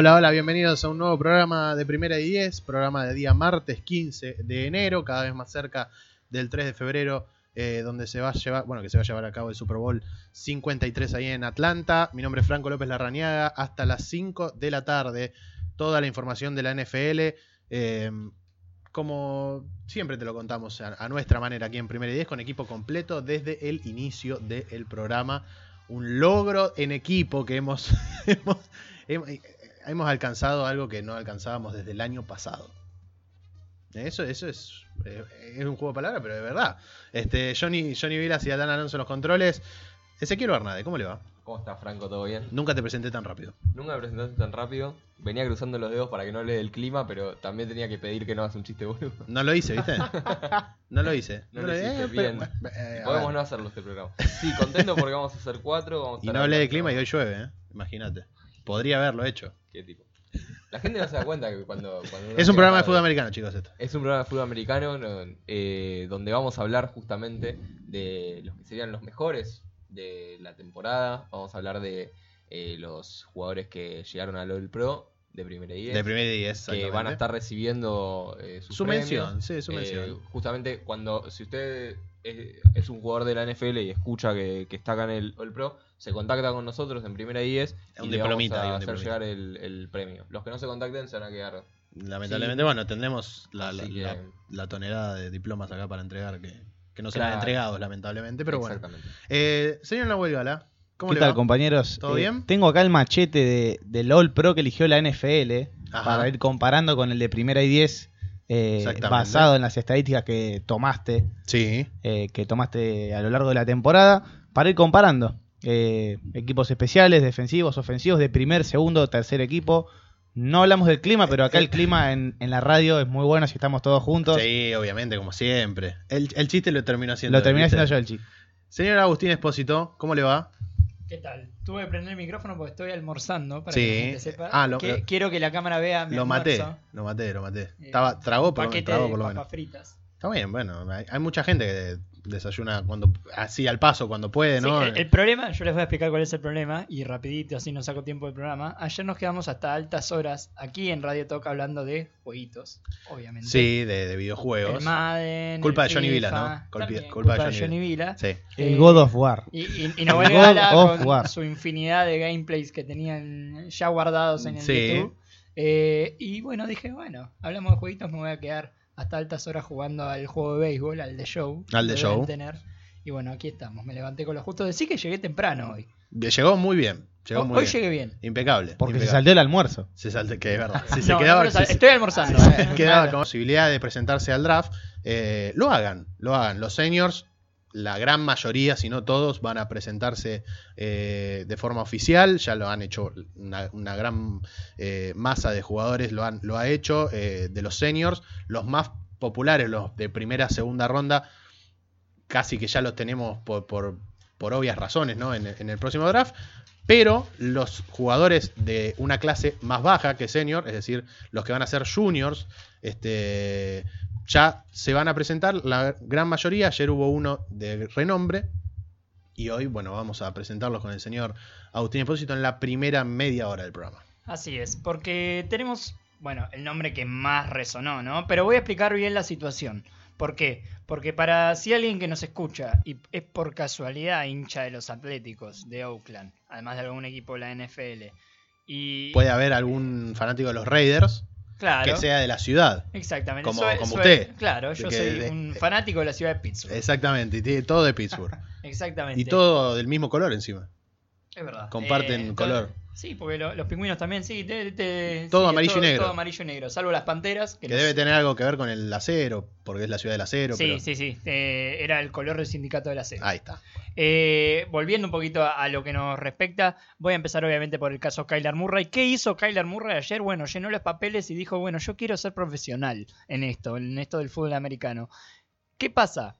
Hola, hola, bienvenidos a un nuevo programa de Primera y 10, programa de día martes 15 de enero, cada vez más cerca del 3 de febrero, eh, donde se va a llevar, bueno, que se va a llevar a cabo el Super Bowl 53 ahí en Atlanta. Mi nombre es Franco López Larrañaga, hasta las 5 de la tarde, toda la información de la NFL. eh, como siempre te lo contamos a, nuestra manera aquí en Primera y 10, con equipo completo desde el inicio del programa. Un logro en equipo que hemos, hemos, hemos alcanzado algo que no alcanzábamos desde el año pasado. Eso, eso es, eh, es un juego de palabras, pero de verdad. Este, Johnny, Johnny Vilas y Adán Alonso en los controles. Ezequiel Bernade, ¿cómo le va? ¿Cómo estás, Franco? ¿Todo bien? Nunca te presenté tan rápido. Nunca me presentaste tan rápido. Venía cruzando los dedos para que no le dé el clima, pero también tenía que pedir que no hagas un chiste boludo. No lo hice, ¿viste? No lo hice. No lo hiciste bien. eh, a Podemos no hacerlo este programa. Sí, contento porque vamos a hacer cuatro. Vamos a Y no hablé de clima y hoy llueve, ¿eh? Imagínate. Podría haberlo hecho. ¿Qué tipo? La gente no se da cuenta que cuando. Es un programa de fútbol americano, chicos, esto. Es un programa de fútbol americano no, eh, donde vamos a hablar justamente de los que serían los mejores de la temporada. Vamos a hablar de eh, los jugadores que llegaron al All Pro de primera y De primer y diez, que van a estar recibiendo eh, su, mención, sí, su Eh, mención. justamente cuando, si usted es, es un jugador de la NFL y escucha que, que está acá en el Pro, se contacta con nosotros en primera y 10 y Un le vamos a hacer diplomita. llegar el, el premio. Los que no se contacten se van a quedar. Lamentablemente, Sí. bueno, tendremos la, la, Así que- la- la tonelada de diplomas acá para entregar que, que no serán Claro. entregados, lamentablemente, pero bueno. Eh, señor Nahuel Gala, ¿cómo ¿Qué le tal, va? compañeros? ¿Todo Eh, bien? Tengo acá el machete de, del All Pro que eligió la NFL Ajá. para ir comparando con el de primera y 10, eh, basado en las estadísticas que tomaste, Sí, eh, que tomaste a lo largo de la temporada, para ir comparando eh, equipos especiales, defensivos, ofensivos, de primer, segundo, tercer equipo. No hablamos del clima, pero acá el clima en, en la radio es muy bueno si estamos todos juntos. sí, obviamente, como siempre. El, el chiste lo terminó haciendo. Lo terminé haciendo yo el chico. Señor Agustín Espósito, ¿cómo le va? ¿Qué tal? Tuve que prender el micrófono porque estoy almorzando para Sí. que la gente sepa. Ah, lo- que lo- quiero que la cámara vea mi Lo maté, almuerzo. lo maté, lo maté. Eh, Estaba, tragó por, paquete tragó por lo papas menos. fritas. Está bien, bueno, hay, hay mucha gente que desayuna cuando así al paso, cuando puede, Sí, ¿no? el, el problema, yo les voy a explicar cuál es el problema y rapidito, así no saco tiempo del programa. Ayer nos quedamos hasta altas horas aquí en Radio Talk hablando de jueguitos, obviamente. Sí, de, de El videojuegos. Madden, Culpa el de Johnny Vila, ¿no? Culpa- también, culpa culpa, de Johnny Johnny Vila. Sí. El God of War. Y, y, y Noel God of con War. su infinidad de gameplays que tenían ya guardados en el Sí. YouTube. Eh, y bueno, dije, bueno, hablamos de jueguitos, me voy a quedar hasta altas horas jugando al juego de béisbol, al de show. Al de show. tener. Y bueno, aquí estamos, me levanté con lo justo. Decí que llegué temprano hoy. Llegó muy bien. Llegó Hoy, muy hoy bien. llegué bien. Impecable. Porque se impecable. saltó el almuerzo. Se salte- que es verdad. Si se No, quedaba, no, no, si se- estoy almorzando. si se quedaba con posibilidad de presentarse al draft, eh, lo hagan, lo hagan. Los seniors, la gran mayoría, si no todos, van a presentarse eh, de forma oficial. Ya lo han hecho una, gran eh, masa de jugadores, lo, han, lo ha hecho. eh, de los seniors, los más populares, los de primera, segunda ronda, casi que ya los tenemos por, por, por obvias razones ¿no? en, en el próximo draft. Pero los jugadores de una clase más baja que senior, es decir, los que van a ser juniors, este, ya se van a presentar la gran mayoría. Ayer hubo uno de renombre. Y hoy, bueno, vamos a presentarlos con el señor Agustín Espósito en la primera media hora del programa. Así es, porque tenemos, bueno, el nombre que más resonó, ¿no? Pero voy a explicar bien la situación. ¿Por qué? Porque para si alguien que nos escucha y es por casualidad hincha de los Atléticos de Oakland, además de algún equipo de la NFL, y Puede haber algún fanático de los Raiders claro, que sea de la ciudad. exactamente, como- usted. claro, yo que- soy de- un fanático de la ciudad de Pittsburgh. Exactamente, y tiene todo de Pittsburgh. Exactamente. y todo del mismo color encima. Es verdad. Comparten Eh, color. Sí, porque lo- los pingüinos también, sí. te- te- Todo sí, amarillo y negro. Todo amarillo y negro, salvo las panteras. Que debe tener algo que ver con el acero, porque es la ciudad del acero. Sí, pero... sí, sí. eh, era el color del sindicato de la acero. Ahí está. Eh, volviendo un poquito a, a lo que nos respecta, voy a empezar obviamente por el caso Kyler Murray. ¿Qué hizo Kyler Murray ayer? Bueno, llenó los papeles y dijo, bueno, yo quiero ser profesional en esto, en esto del fútbol americano. ¿Qué pasa?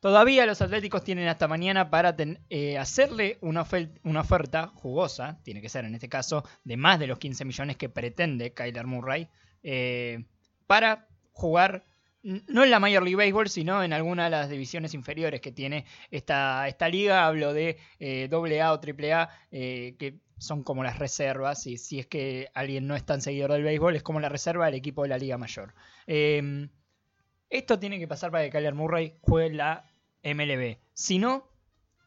Todavía los Atléticos tienen hasta mañana para eh, hacerle una, oferta jugosa, tiene que ser en este caso, de más de los 15 millones que pretende Kyler Murray, eh, para jugar no en la Major League Baseball, sino en alguna de las divisiones inferiores que tiene esta, esta liga. Hablo de eh, AA o AAA, eh, que son como las reservas, y si es que alguien no es tan seguidor del béisbol, es como la reserva del equipo de la Liga Mayor. Eh, esto tiene que pasar para que Kyler Murray juegue la MLB. Si no,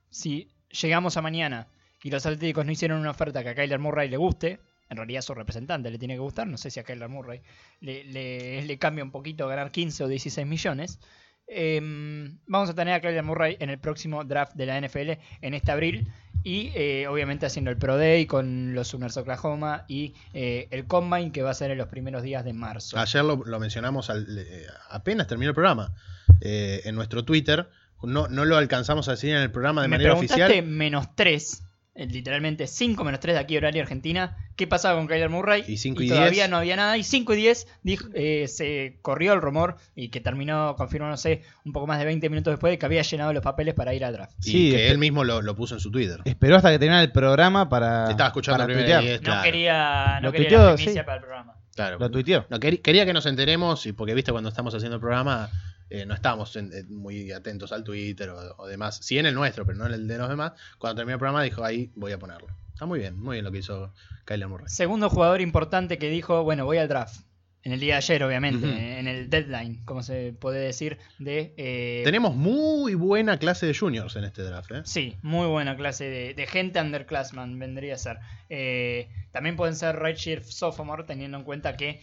si llegamos a mañana y los Atléticos no hicieron una oferta que a Kyler Murray le guste, en realidad su representante le tiene que gustar, no sé si a Kyler Murray le, cambia un poquito ganar 15 o 16 millones. Em, vamos a tener a Kyler Murray en el próximo draft de la NFL en este abril y eh, obviamente haciendo el Pro Day con los Sooners Oklahoma y eh, el Combine que va a ser en los primeros días de marzo. Ayer lo, lo mencionamos al- eh, apenas terminó el programa eh, en nuestro Twitter. No, no lo alcanzamos a decir en el programa de Me manera preguntaste oficial. menos 3, literalmente 5 menos 3 de aquí horario Argentina, ¿qué pasaba con Kyler Murray? Y 5 y todavía 10. no había nada. Y 5 y 10 dijo- eh, se corrió el rumor y que terminó confirmándose un poco más de 20 minutos después de que había llenado los papeles para ir al draft. Y Sí, que espe- él mismo lo, lo puso en su Twitter. Esperó hasta que terminara el programa para. Te estaba escuchando para primero y es- No claro, quería, no Lo quería tuiteó, la primicia sí. para el programa. claro. Lo tuiteó. No, quer- quería que nos enteremos, y porque viste cuando estamos haciendo el programa, eh, no estábamos en- eh, muy atentos al Twitter o, o demás. Sí en el nuestro, pero no en el de los demás. Cuando terminó el programa dijo, ahí voy a ponerlo. Está muy bien, muy bien lo que hizo Kyler Murray. Segundo jugador importante que dijo, bueno, voy al draft. En el día de ayer, obviamente, en el deadline, como se puede decir, de... eh, Tenemos muy buena clase de juniors en este draft, ¿eh? Sí, muy buena clase de, de gente underclassman vendría a ser. Eh, también pueden ser redshirt sophomore teniendo en cuenta que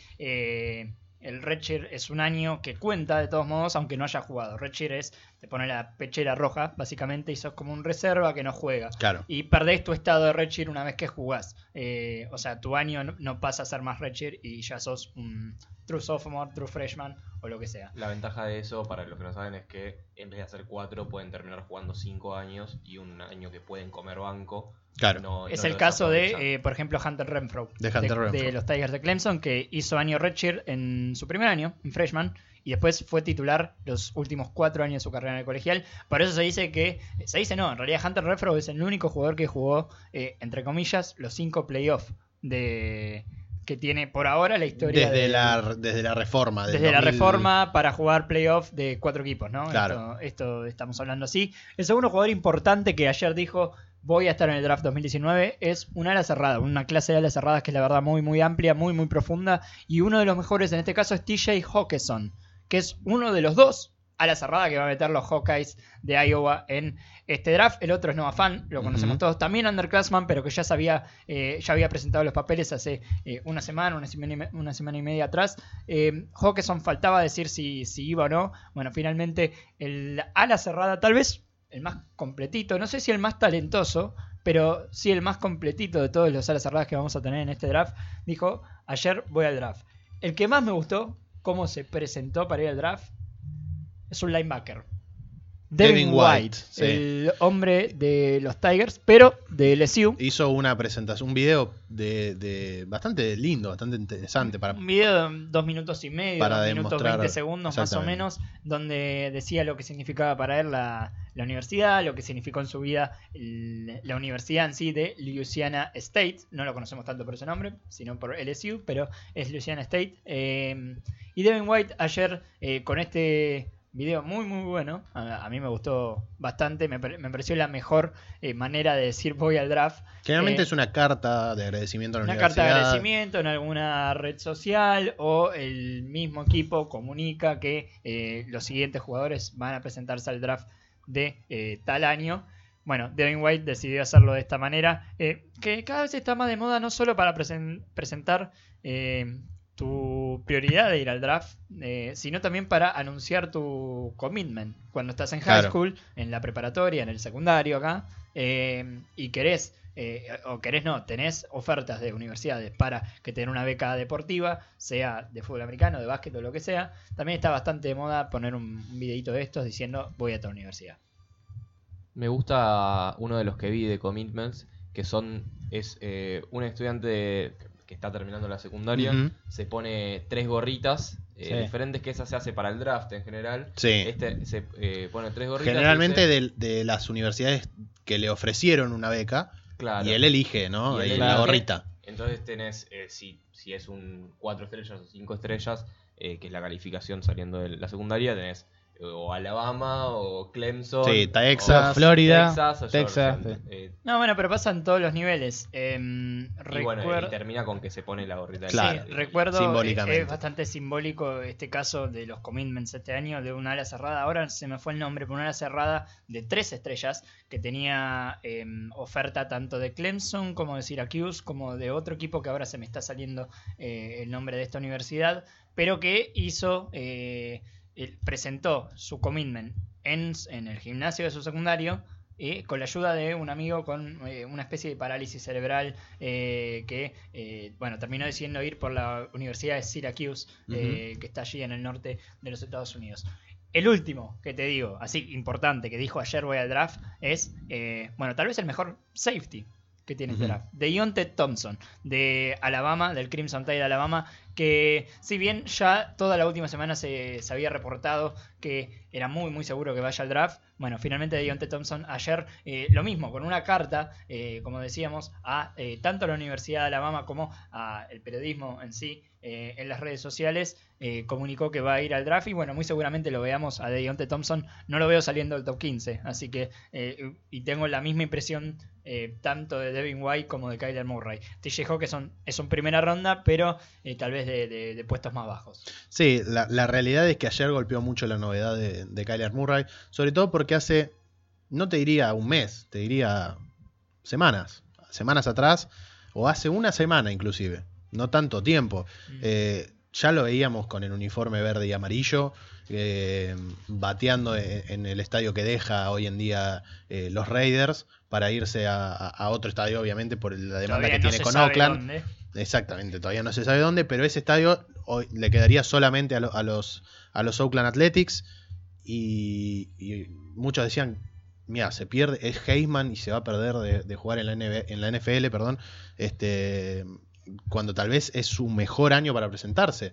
el redshirt es un año que cuenta de todos modos aunque no haya jugado. Redshirt es, te pone la pechera roja básicamente y sos como un reserva que no juega. Claro. Y perdés tu estado de redshirt una vez que jugás. Eh, o sea, tu año no, no pasa a ser más redshirt y ya sos un true sophomore, true freshman o lo que sea. La ventaja de eso, para los que no saben, es que en vez de hacer cuatro, pueden terminar jugando cinco años y un año que pueden comer banco. Claro. no- Es no el caso de, eh, por ejemplo, Hunter Renfro. De Hunter Renfro. los Tigers de Clemson, que hizo año redshirt en su primer año, en freshman, y después fue titular los últimos cuatro años de su carrera en el colegial. Por eso se dice que, se dice no, en realidad Hunter Renfro es el único jugador que jugó, eh, entre comillas, los cinco playoffs de que tiene por ahora la historia Desde de- la, desde la reforma. desde la 2000. reforma para jugar playoff de cuatro equipos, ¿no? Claro. Esto, esto estamos hablando así. El segundo jugador importante que ayer dijo voy a estar en el draft 2019 es un ala cerrada, una clase de alas cerradas que es la verdad muy muy amplia, muy muy profunda y uno de los mejores en este caso es TJ Hawkinson, que es uno de los dos alas cerrada que va a meter los Hawkeyes de Iowa en este draft. El otro es Noah Fan, lo conocemos todos, también underclassman, pero que ya sabía, eh, ya había presentado los papeles hace eh, una semana, una semana, y me- una semana y media atrás. Eh, Hawkinson faltaba decir si, si iba o no. Bueno, finalmente el ala cerrada, tal vez el más completito, no sé si el más talentoso, pero sí el más completito de todos los alas cerradas que vamos a tener en este draft, dijo, ayer voy al draft. El que más me gustó, cómo se presentó para ir al draft, es un linebacker. Devin, White, White, sí. el hombre de los Tigers, pero de LSU. Hizo una presentación, un video de, de bastante lindo, bastante interesante para Un video de dos minutos y medio, Para dos minutos demostrar- 20 segundos más o menos, donde decía lo que significaba para él la, la universidad, lo que significó en su vida el- la universidad en sí de Louisiana State. No lo conocemos tanto por ese nombre, sino por LSU, pero es Louisiana State. Eh, y Devin White ayer eh, con este video muy muy bueno, a, a mí me gustó bastante, me, pare- me pareció la mejor eh, manera de decir voy al draft. Generalmente Eh, es una carta de agradecimiento a la una carta de agradecimiento en alguna red social o el mismo equipo comunica que eh, los siguientes jugadores van a presentarse al draft de tal año. Bueno, Devin White decidió hacerlo de esta manera, que cada vez está más de moda no solo para presen- presentar tu prioridad de ir al draft, eh, sino también para anunciar tu commitment. Cuando estás en high Claro. school, en la preparatoria, en el secundario acá, eh, y querés, eh, o querés no, tenés ofertas de universidades para que te den una beca deportiva, sea de fútbol americano, de básquet o lo que sea, también está bastante de moda poner un, un videito de estos diciendo voy a tu universidad. Me gusta uno de los que vi de Commitments, que son es eh, un estudiante que está terminando la secundaria, se pone tres gorritas eh, Sí. diferentes que esa se hace para el draft en general. Sí. Este se eh, pone tres gorritas. Generalmente dice- de, de las universidades que le ofrecieron una beca claro. y él elige, ¿no? Él elige. la gorrita. Entonces tenés, eh, si, si es un 4 estrellas o 5 estrellas, eh, que es la calificación saliendo de la secundaria, tenés o Alabama o Clemson. Sí, Texas. o Florida, Texas, o Texas. Eh, No, bueno, pero pasa en todos los niveles. Em, y bueno, y termina con que se pone la gorrita de Claro. Sí, recuerdo, Simbólicamente. eh, es bastante simbólico este caso de los commitments este año de una ala cerrada. Ahora se me fue el nombre, pero una ala cerrada de tres estrellas que tenía eh, oferta tanto de Clemson como de Syracuse, como de otro equipo que ahora se me está saliendo eh, el nombre de esta universidad, pero que hizo, el- presentó su commitment en, en el gimnasio de su secundario. eh, con la ayuda de un amigo con eh, una especie de parálisis cerebral eh, que, eh, bueno, terminó decidiendo ir por la Universidad de Syracuse, que está allí en el norte de los Estados Unidos. El último que te digo, así importante, que dijo ayer voy al draft, es, eh, bueno, tal vez el mejor safety que tiene este Ujú. draft. Deontay Thompson, de Alabama, del Crimson Tide de Alabama, que si bien ya toda la última semana se, se había reportado que era muy muy seguro que vaya al draft, bueno, finalmente Deontay Thompson ayer eh, lo mismo, con una carta, eh, como decíamos, a eh, tanto a la Universidad de Alabama como al periodismo en sí, en las redes sociales, comunicó que va a ir al draft y bueno, muy seguramente lo veamos a Deontay Thompson, no lo veo saliendo del top 15, así que, y tengo la misma impresión eh, tanto de Devin White como de Kyler Murray. TJ Hawkinson es un primera ronda, pero eh, tal vez de, de- de puestos más bajos. Sí, la, la realidad es que ayer golpeó mucho la novedad de, de Kyler Murray, sobre todo porque hace, no te diría un mes, te diría semanas, semanas atrás, o hace una semana inclusive, no tanto tiempo. Eh, ya lo veíamos con el uniforme verde y amarillo, eh, bateando en, en el estadio que deja hoy en día eh, los Raiders para irse a, otro estadio, obviamente, por la demanda Todavía que no tiene se con sabe Oakland. dónde. Exactamente, todavía no se sabe dónde, pero ese estadio hoy le quedaría solamente a, lo- a los, a los Oakland Athletics. Y, y muchos decían, mira, se pierde, es Heisman y se va a perder de, de jugar en la, NB en la NFL, perdón, este, cuando tal vez es su mejor año para presentarse.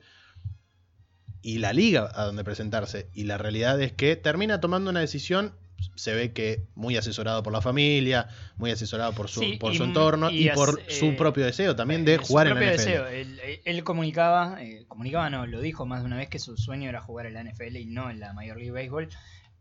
Y la liga a donde presentarse. Y la realidad es que termina tomando una decisión. Se ve que muy asesorado por la familia, muy asesorado por su, Sí, por y- su entorno y, y por su eh, propio deseo también Eh, de su jugar en la propio NFL. deseo. Él, él- él comunicaba, eh, comunicaba no, lo dijo más de una vez que su sueño era jugar en la NFL y no en la Major League Baseball.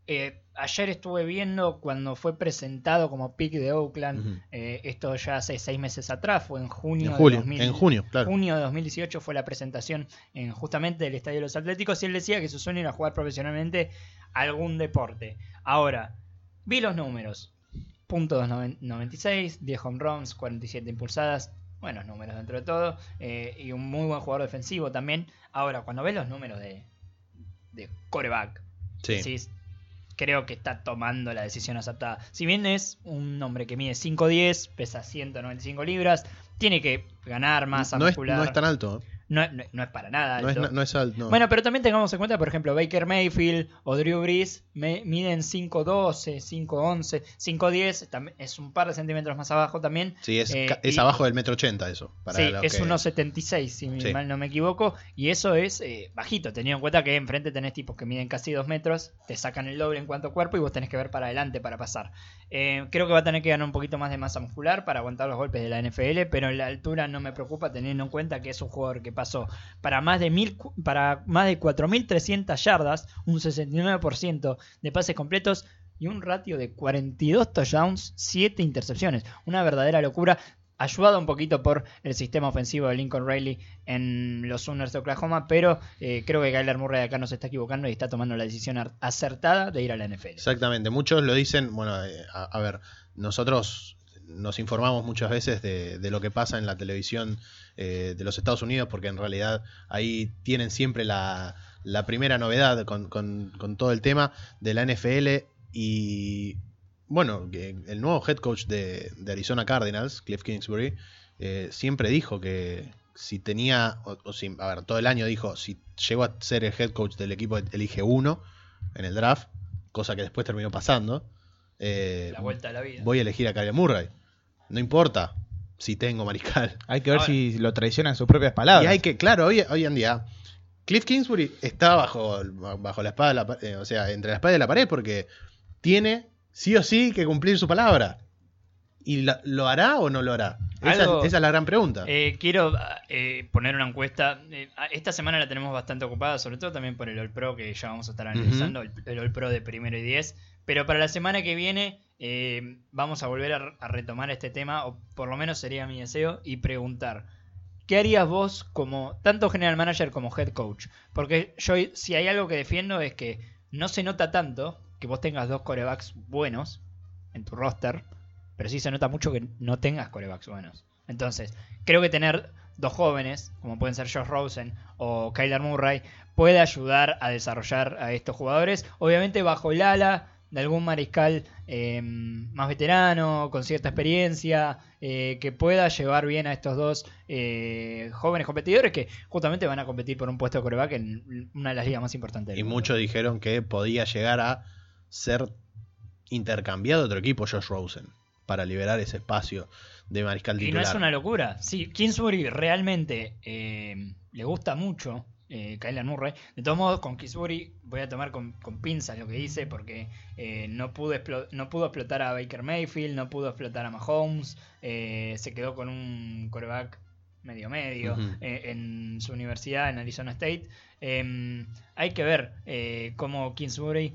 Eh, ayer estuve viendo cuando fue presentado como pick de Oakland, eh, esto ya hace seis meses atrás, fue en junio En de julio, 2000 en junio, claro. junio de 2018 fue la presentación en justamente del Estadio de los Atléticos y él decía que su sueño era jugar profesionalmente algún deporte. Ahora, vi los números. Punto 96, 10 home runs, 47 impulsadas, buenos números dentro de todo, eh, y un muy buen jugador defensivo también. Ahora, cuando ves los números de, de coreback, Sí. decís, creo que está tomando la decisión aceptada. Si bien es un hombre que mide 5'10, pesa 195 libras, tiene que ganar masa no, es, muscular. no es tan alto. ¿eh? No, no- no es para nada No es, alto. no es alto. no. Bueno, pero también tengamos en cuenta, por ejemplo, Baker Mayfield o Drew Brees me- miden 5'12, 5'11, 5'10, tam- es un par de centímetros más abajo también. sí, es, eh, es y- abajo del metro ochenta eso. Para sí, es que- 1,76 si Sí. mal no me equivoco. Y eso es eh, bajito, teniendo en cuenta que enfrente tenés tipos que miden casi 2 metros, te sacan el doble en cuanto a cuerpo y vos tenés que ver para adelante para pasar. Eh, creo que va a tener que ganar un poquito más de masa muscular para aguantar los golpes de la NFL, pero en la altura no me preocupa teniendo en cuenta que es un jugador que pasó para más de, mil, para más de 4.300 yardas, un 69% de pases completos y un ratio de 42 touchdowns, 7 intercepciones. Una verdadera locura. Ayudado un poquito por el sistema ofensivo de Lincoln Riley en los Sooners de Oklahoma, pero eh, creo que Kyler Murray acá no se está equivocando y está tomando la decisión acertada de ir a la NFL. Exactamente. Muchos lo dicen. Bueno, eh, a, ver, nosotros nos informamos muchas veces de, lo que pasa en la televisión eh, de los Estados Unidos, porque en realidad ahí tienen siempre la, primera novedad con todo el tema de la NFL y bueno, que el nuevo head coach de, de Arizona Cardinals, Cliff Kingsbury, eh, siempre dijo que si tenía, o, o si, a ver, todo el año dijo, si llegó a ser el head coach del equipo, elige uno en el draft, cosa que después terminó pasando, eh, La vuelta a la vida. voy a elegir a Kyler Murray. No importa si tengo mariscal. Hay que ver Ahora- si lo traicionan sus propias palabras. Y hay que, claro, hoy, hoy en día, Cliff Kingsbury está bajo, bajo la espada, de la eh, o sea, entre la espada y la pared, porque tiene sí o sí que cumplir su palabra. ¿Y lo hará o no lo hará? Esa, es la gran pregunta. Eh, quiero eh, poner una encuesta. Eh, esta semana la tenemos bastante ocupada, sobre todo también por el All Pro, que ya vamos a estar analizando, el, el All Pro de primero y 10. Pero para la semana que viene eh, vamos a volver a, a retomar este tema, o por lo menos sería mi deseo, y preguntar. ¿Qué harías vos como tanto general manager como head coach? Porque yo si hay algo que defiendo es que no se nota tanto que vos tengas dos corebacks buenos en tu roster, pero sí se nota mucho que no tengas corebacks buenos. Entonces, creo que tener dos jóvenes, como pueden ser Josh Rosen o Kyler Murray, puede ayudar a desarrollar a estos jugadores, obviamente bajo el ala de algún mariscal eh, más veterano, con cierta experiencia, eh, que pueda llevar bien a estos dos eh, jóvenes competidores que justamente van a competir por un puesto de coreback en una de las ligas más importantes. del y mundo. muchos dijeron que podía llegar a ser intercambiado a otro equipo Josh Rosen para liberar ese espacio de mariscal Y no titular. es una locura. Sí, Kingsbury realmente eh, le gusta mucho eh, Kyler Murray. De todos modos, con Kingsbury voy a tomar con, con pinzas lo que dice porque eh, no, pudo no pudo explotar a Baker Mayfield, no pudo explotar a Mahomes, eh, se quedó con un coreback medio medio en su universidad en Arizona State. Eh, hay que ver cómo Kingsbury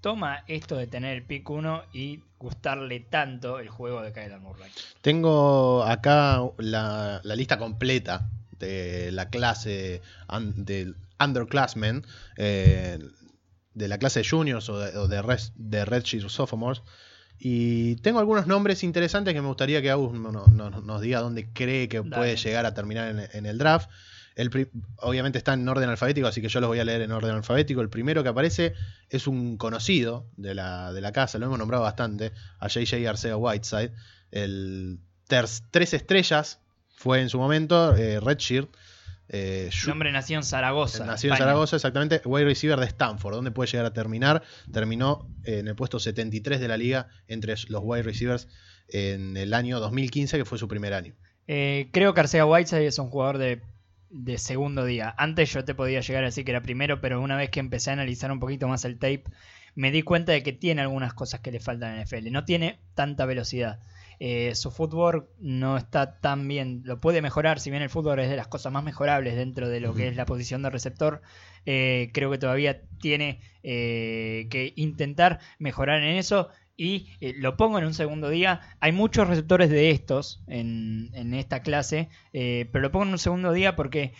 toma esto de tener el pick 1 y gustarle tanto el juego de Kyler Murray. Tengo acá la, la lista completa de la clase un- del underclassmen, eh, de la clase de juniors o de, o de, res- de redshirt sophomores. Y tengo algunos nombres interesantes que me gustaría que Agus no- no- no- nos diga dónde cree que Dale. puede llegar a terminar en, en el draft. El obviamente está en orden alfabético, así que yo los voy a leer en orden alfabético. El primero que aparece es un conocido de la, de la casa, lo hemos nombrado bastante, a JJ Arceo Whiteside. El tres estrellas fue en su momento, eh, Redshirt. Eh, El hombre nació en Zaragoza. Nació en España. Zaragoza, exactamente, wide receiver de Stanford. ¿Dónde puede llegar a terminar? Terminó eh, en el puesto 73 de la liga entre los wide receivers en el año 2015, que fue su primer año. Eh, creo que Arcea Whiteside es un jugador de, de segundo día. Antes yo te podía llegar a decir que era primero, pero una vez que empecé a analizar un poquito más el tape, me di cuenta de que tiene algunas cosas que le faltan en NFL. No tiene tanta velocidad. Eh, su footwork no está tan bien. Lo puede mejorar, si bien el fútbol es de las cosas más mejorables dentro de lo que es la posición de receptor. eh, creo que todavía tiene eh, que intentar mejorar en eso. Y eh, lo pongo en un segundo día. Hay muchos receptores de estos en, en esta clase, eh, pero lo pongo en un segundo día porque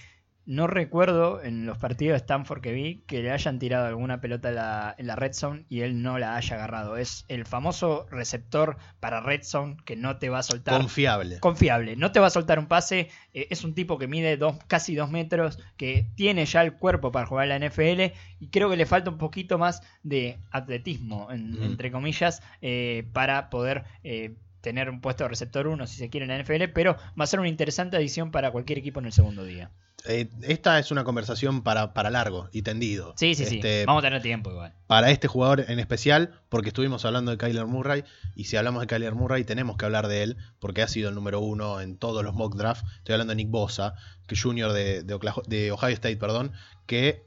no recuerdo en los partidos de Stanford que vi que le hayan tirado alguna pelota en la, en la red zone y él no la haya agarrado. Es el famoso receptor para red zone que no te va a soltar. Confiable. Confiable, no te va a soltar un pase. eh, es un tipo que mide dos, casi dos metros, que tiene ya el cuerpo para jugar en la NFL y creo que le falta un poquito más de atletismo, en- Mm. entre comillas, eh, para poder eh, tener un puesto de receptor 1 si se quiere en la NFL, pero va a ser una interesante adición para cualquier equipo en el segundo día. Eh, esta es una conversación para, para largo y tendido. Sí, sí, sí. Este, Vamos a tener tiempo igual. para este jugador en especial, porque estuvimos hablando de Kyler Murray, y si hablamos de Kyler Murray tenemos que hablar de él, porque ha sido el número uno en todos los mock drafts. Estoy hablando de Nick Bosa, que junior de, de, Ohio State, perdón, que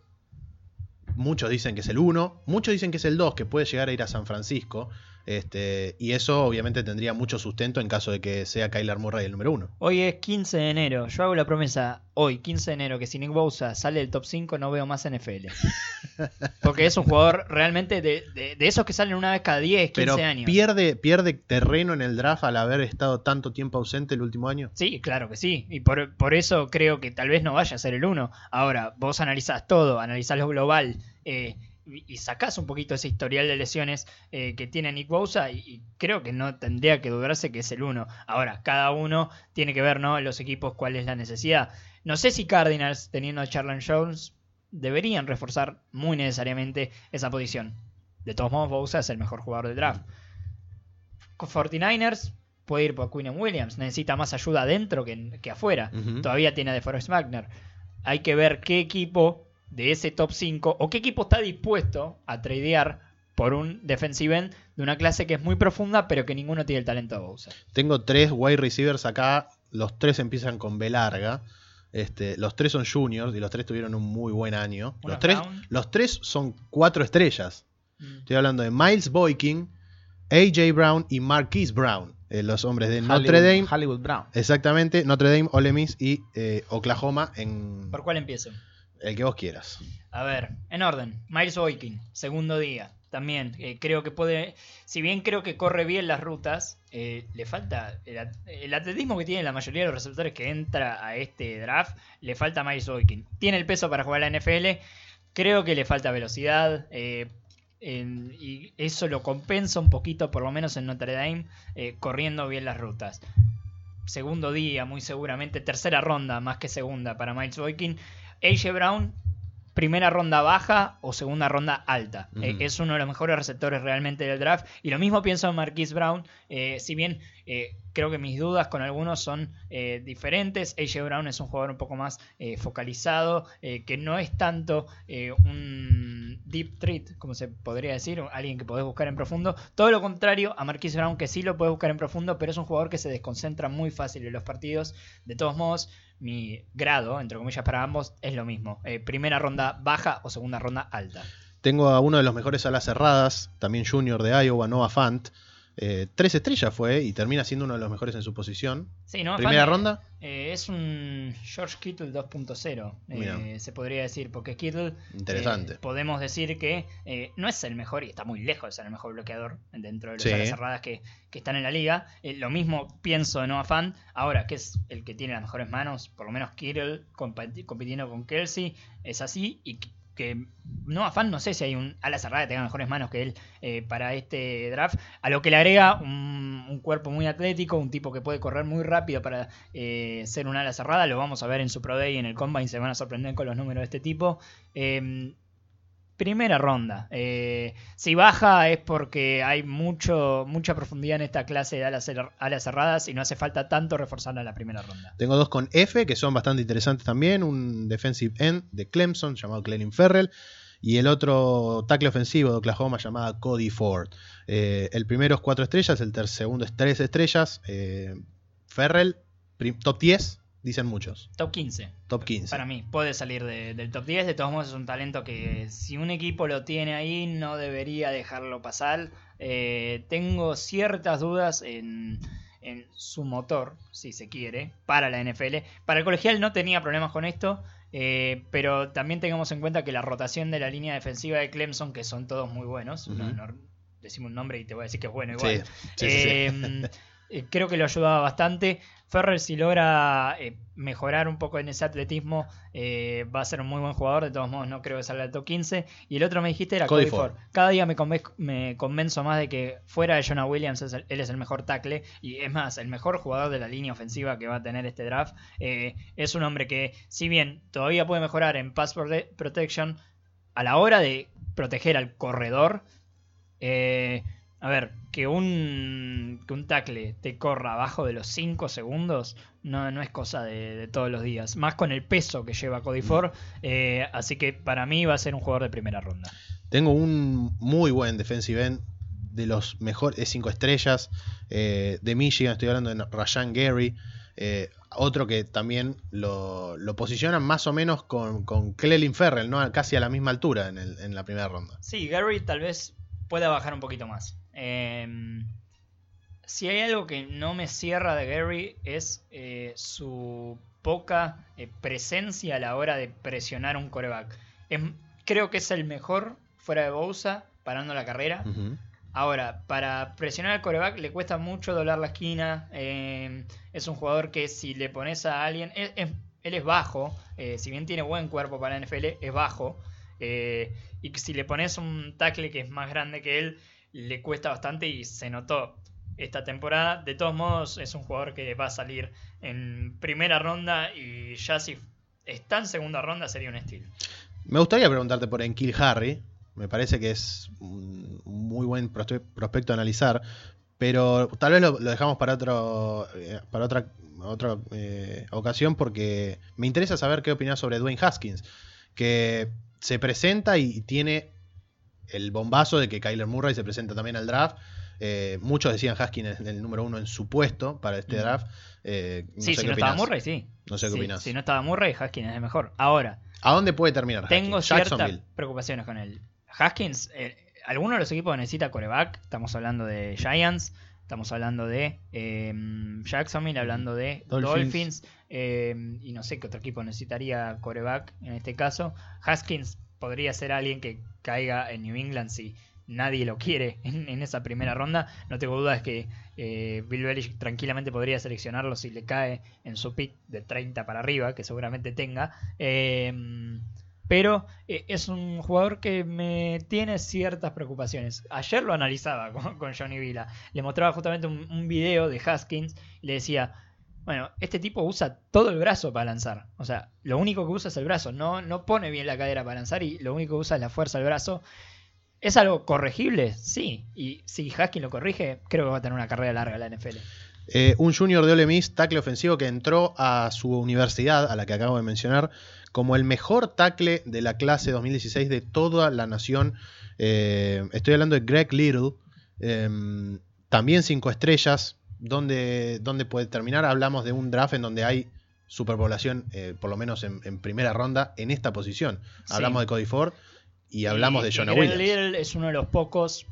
muchos dicen que es el uno, muchos dicen que es el 2, que puede llegar a ir a San Francisco, este, y eso obviamente tendría mucho sustento en caso de que sea Kyler Murray el número uno. Hoy es 15 de enero. Yo hago la promesa hoy, 15 de enero, que si Nick Bosa sale del top 5 no veo más NFL. Porque es un jugador realmente de, de- de esos que salen una vez cada 10, 15 Pero años. pierde, pierde terreno en el draft al haber estado tanto tiempo ausente el último año. Sí, claro que sí. Y por, por eso creo que tal vez no vaya a ser el uno. Ahora, vos analizás todo, analizás lo global eh, y, sacás un poquito ese historial de lesiones eh, que tiene Nick Bosa y, y creo que no tendría que dudarse que es el uno. Ahora, cada uno tiene que ver, ¿no? Los equipos cuál es la necesidad. No sé si Cardinals, teniendo a Charlan Jones, deberían reforzar muy necesariamente esa posición. De todos modos, Bosa es el mejor jugador del draft. Con 49ers puede ir por Quinn Williams. Necesita más ayuda adentro que, que afuera. Todavía tiene a DeForest Wagner. Hay que ver qué equipo de ese top 5 o qué equipo está dispuesto a tradear por un defensive end de una clase que es muy profunda, pero que ninguno tiene el talento de Bowser. Tengo tres wide receivers acá. Los tres empiezan con B larga. Este, los tres son juniors y los tres tuvieron un muy buen año. Los tres, los tres son cuatro estrellas. Estoy hablando de Miles Boykin, AJ Brown y Marquise Brown. eh, los hombres de Hollywood- Notre Dame. Hollywood Brown. Exactamente, Notre Dame, Ole Miss y eh, Oklahoma en ¿Por cuál empiezo? El que vos quieras. A ver, en orden. Miles Boykin, segundo día. También eh, creo que puede. Si bien creo que corre bien las rutas, eh, le falta. El, at- el atletismo que tiene la mayoría de los receptores que entra a este draft, le falta a Miles Boykin. Tiene el peso para jugar la NFL. Creo que le falta velocidad. eh, y eso lo compensa un poquito, por lo menos en Notre Dame, corriendo bien las rutas. Segundo día, muy seguramente. Tercera ronda, más que segunda para Miles Boykin. AJ Brown, primera ronda baja o segunda ronda alta. Eh, es uno de los mejores receptores realmente del draft. Y lo mismo pienso en Marquise Brown. eh, si bien eh, creo que mis dudas con algunos son eh, diferentes. AJ Brown es un jugador un poco más eh, focalizado, que no es tanto un deep threat, como se podría decir, alguien que podés buscar en profundo. Todo lo contrario a Marquise Brown, que sí lo podés buscar en profundo, pero es un jugador que se desconcentra muy fácil en los partidos. De todos modos, mi grado, entre comillas, para ambos es lo mismo. Primera ronda baja o segunda ronda alta. Tengo a uno de los mejores alas cerradas, también junior de Iowa, Noah Fant. Eh, tres estrellas fue y termina siendo uno de los mejores en su posición. Sí, ¿no? Primera Fan- ronda. eh, es un George Kittle 2.0, Mira. eh, se podría decir, porque Kittle Interesante. podemos decir que no es el mejor y está muy lejos de ser el mejor bloqueador dentro de las Sí. cerradas que, que están en la liga. Lo mismo pienso de Noah Fan, ahora que es el que tiene las mejores manos, por lo menos Kittle compitiendo con Kelsey, es así y que- Noah Fan no sé si hay un ala cerrada que tenga mejores manos que él eh, para este draft, a lo que le agrega un, cuerpo muy atlético, un tipo que puede correr muy rápido para eh, ser un ala cerrada, lo vamos a ver en su Pro Day en el Combine, se van a sorprender con los números de este tipo. Eh, primera ronda. Eh, si baja es porque hay mucho mucha profundidad en esta clase de alas, cer- alas cerradas y no hace falta tanto reforzarla en la primera ronda. Tengo dos con F que son bastante interesantes también. Un defensive end de Clemson llamado Clelin Ferrell. Y el otro tackle ofensivo de Oklahoma llamado Cody Ford. Eh, el primero es cuatro estrellas, el segundo es tres estrellas. Eh, Ferrell, top 10, dicen muchos. Top 15. Top 15. Para mí, puede salir de- del top 10. De todos modos, es un talento que si un equipo lo tiene ahí, no debería dejarlo pasar. Eh, tengo ciertas dudas en, en su motor, si se quiere, para la NFL. Para el colegial no tenía problemas con esto. eh, pero también tengamos en cuenta que la rotación de la línea defensiva de Clemson, que son todos muy buenos, no- decimos un nombre y te voy a decir que es bueno igual. Sí, sí, sí, sí. Eh, creo que lo ayudaba bastante. Ferrer, si logra eh, mejorar un poco en ese atletismo, eh, va a ser un muy buen jugador. De todos modos, no creo que salga del top 15. Y el otro me dijiste era Cody Cody, Ford. Ford. Cada día me, convenzo más de que fuera de Jonah Williams, es el- él es el mejor tackle. Y es más, el mejor jugador de la línea ofensiva que va a tener este draft. Eh, es un hombre que, si bien todavía puede mejorar en pass prote- protection, a la hora de proteger al corredor, a ver, que un, que un tackle te corra abajo de los 5 segundos no, no es cosa de, de todos los días. Más con el peso que lleva Cody Ford. eh, así que para mí va a ser un jugador de primera ronda. Tengo un muy buen defensive end de los mejores 5 estrellas eh, de Michigan. Estoy hablando de Rashan Gary. eh, otro que también lo, lo posicionan más o menos con, con Clelin Ferrell, ¿no? casi a la misma altura en, el- en la primera ronda. Sí, Gary tal vez pueda bajar un poquito más. Eh, si hay algo que no me cierra de Gary es eh, su poca eh, presencia a la hora de presionar un coreback. Em- creo que es el mejor fuera de Bousa parando la carrera. Ahora, para presionar al coreback le cuesta mucho doblar la esquina. eh, es un jugador que si le pones a alguien. Él, es- él es bajo. eh, si bien tiene buen cuerpo para NFL, es bajo. y si le pones un tackle que es más grande que él, le cuesta bastante y se notó esta temporada. De todos modos, es un jugador que va a salir en primera ronda y ya si está en segunda ronda sería un estilo. Me gustaría preguntarte por Enkil Harry. Me parece que es un muy buen prospe- prospecto a analizar. Pero tal vez lo, lo dejamos para otro eh, para otra, otra eh, ocasión porque me interesa saber qué opinas sobre Dwayne Haskins. Que se presenta y tiene el bombazo de que Kyler Murray se presenta también al draft. Eh, muchos decían Haskins es el número uno en su puesto para este Mm. draft. Eh, no sí, sé si qué no estaba. Murray, sí. No sé qué Sí, opinas. Si no estaba Murray, Haskins es el mejor. Ahora, ¿A dónde puede terminar Tengo Haskins? ciertas preocupaciones con él. Haskins, eh, alguno de los equipos necesita coreback. Estamos hablando de Giants, Estamos hablando de eh, Jacksonville, hablando de Dolphins. Dolphins, eh, y no sé qué otro equipo necesitaría coreback en este caso. Haskins podría ser alguien que caiga en New England si nadie lo quiere en, esa primera ronda. No tengo dudas que eh, Bill Belichick tranquilamente podría seleccionarlo si le cae en su pick de 30 para arriba, que seguramente tenga. Eh, pero eh, es un jugador que me tiene ciertas preocupaciones. Ayer lo analizaba con, con Johnny Vila. Le mostraba justamente un, un video de Haskins y le decía, bueno, este tipo usa todo el brazo para lanzar. O sea, lo único que usa es el brazo. No, no pone bien la cadera para lanzar y lo único que usa es la fuerza del brazo. ¿Es algo corregible? Sí. Y si Haskins lo corrige, creo que va a tener una carrera larga la NFL. Eh, un junior de Ole Miss, tackle ofensivo que entró a su universidad, a la que acabo de mencionar, como el mejor tackle de la clase 2016 de toda la nación. Eh, estoy hablando de Greg Little, eh, también cinco estrellas. ¿Dónde, dónde puede terminar? Hablamos de un draft en donde hay superpoblación, eh, por lo menos en, en primera ronda, en esta posición. Sí. Hablamos de Cody Ford y hablamos Y- de Jonah Williams. Little es uno de los pocos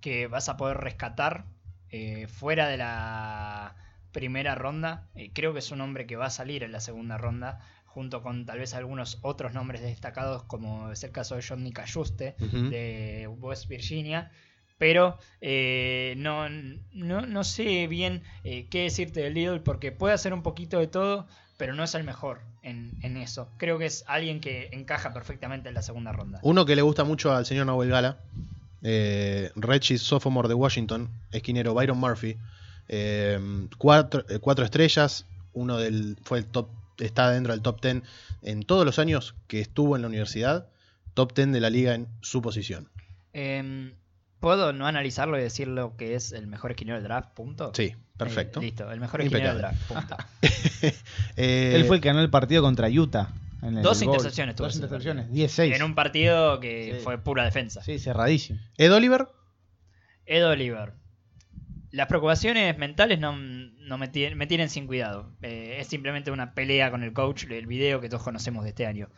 que vas a poder rescatar eh, fuera de la primera ronda. Eh, creo que es un hombre que va a salir en la segunda ronda, junto con tal vez algunos otros nombres destacados, como es el caso de Johnny Cayuste Ujú. de West Virginia. Pero eh, no, no, no sé bien eh, qué decirte de Lidl porque puede hacer un poquito de todo, pero no es el mejor en, en eso. Creo que es alguien que encaja perfectamente en la segunda ronda. Uno que le gusta mucho al señor Nahuel Gala, eh, Regis Sophomore de Washington, esquinero Byron Murphy, cuatro, cuatro estrellas, uno del fue el top, está dentro del top 10 en todos los años que estuvo en la universidad, top 10 de la liga en su posición. ¿Puedo no analizarlo y decir lo que es el mejor esquinero del draft? Punto. Sí, perfecto. Eh, listo, el mejor esquinero del draft. Punto. Eh, Él fue el que ganó el partido contra Utah. en el Dos intercepciones tuvo Dos intercepciones. partido. 10-6. en un partido que Sí. fue pura defensa. Sí, cerradísimo. Ed Oliver, Ed Oliver. Las preocupaciones mentales no, no me, tienen, me tienen sin cuidado. Eh, es simplemente una pelea con el coach, el video que todos conocemos de este año.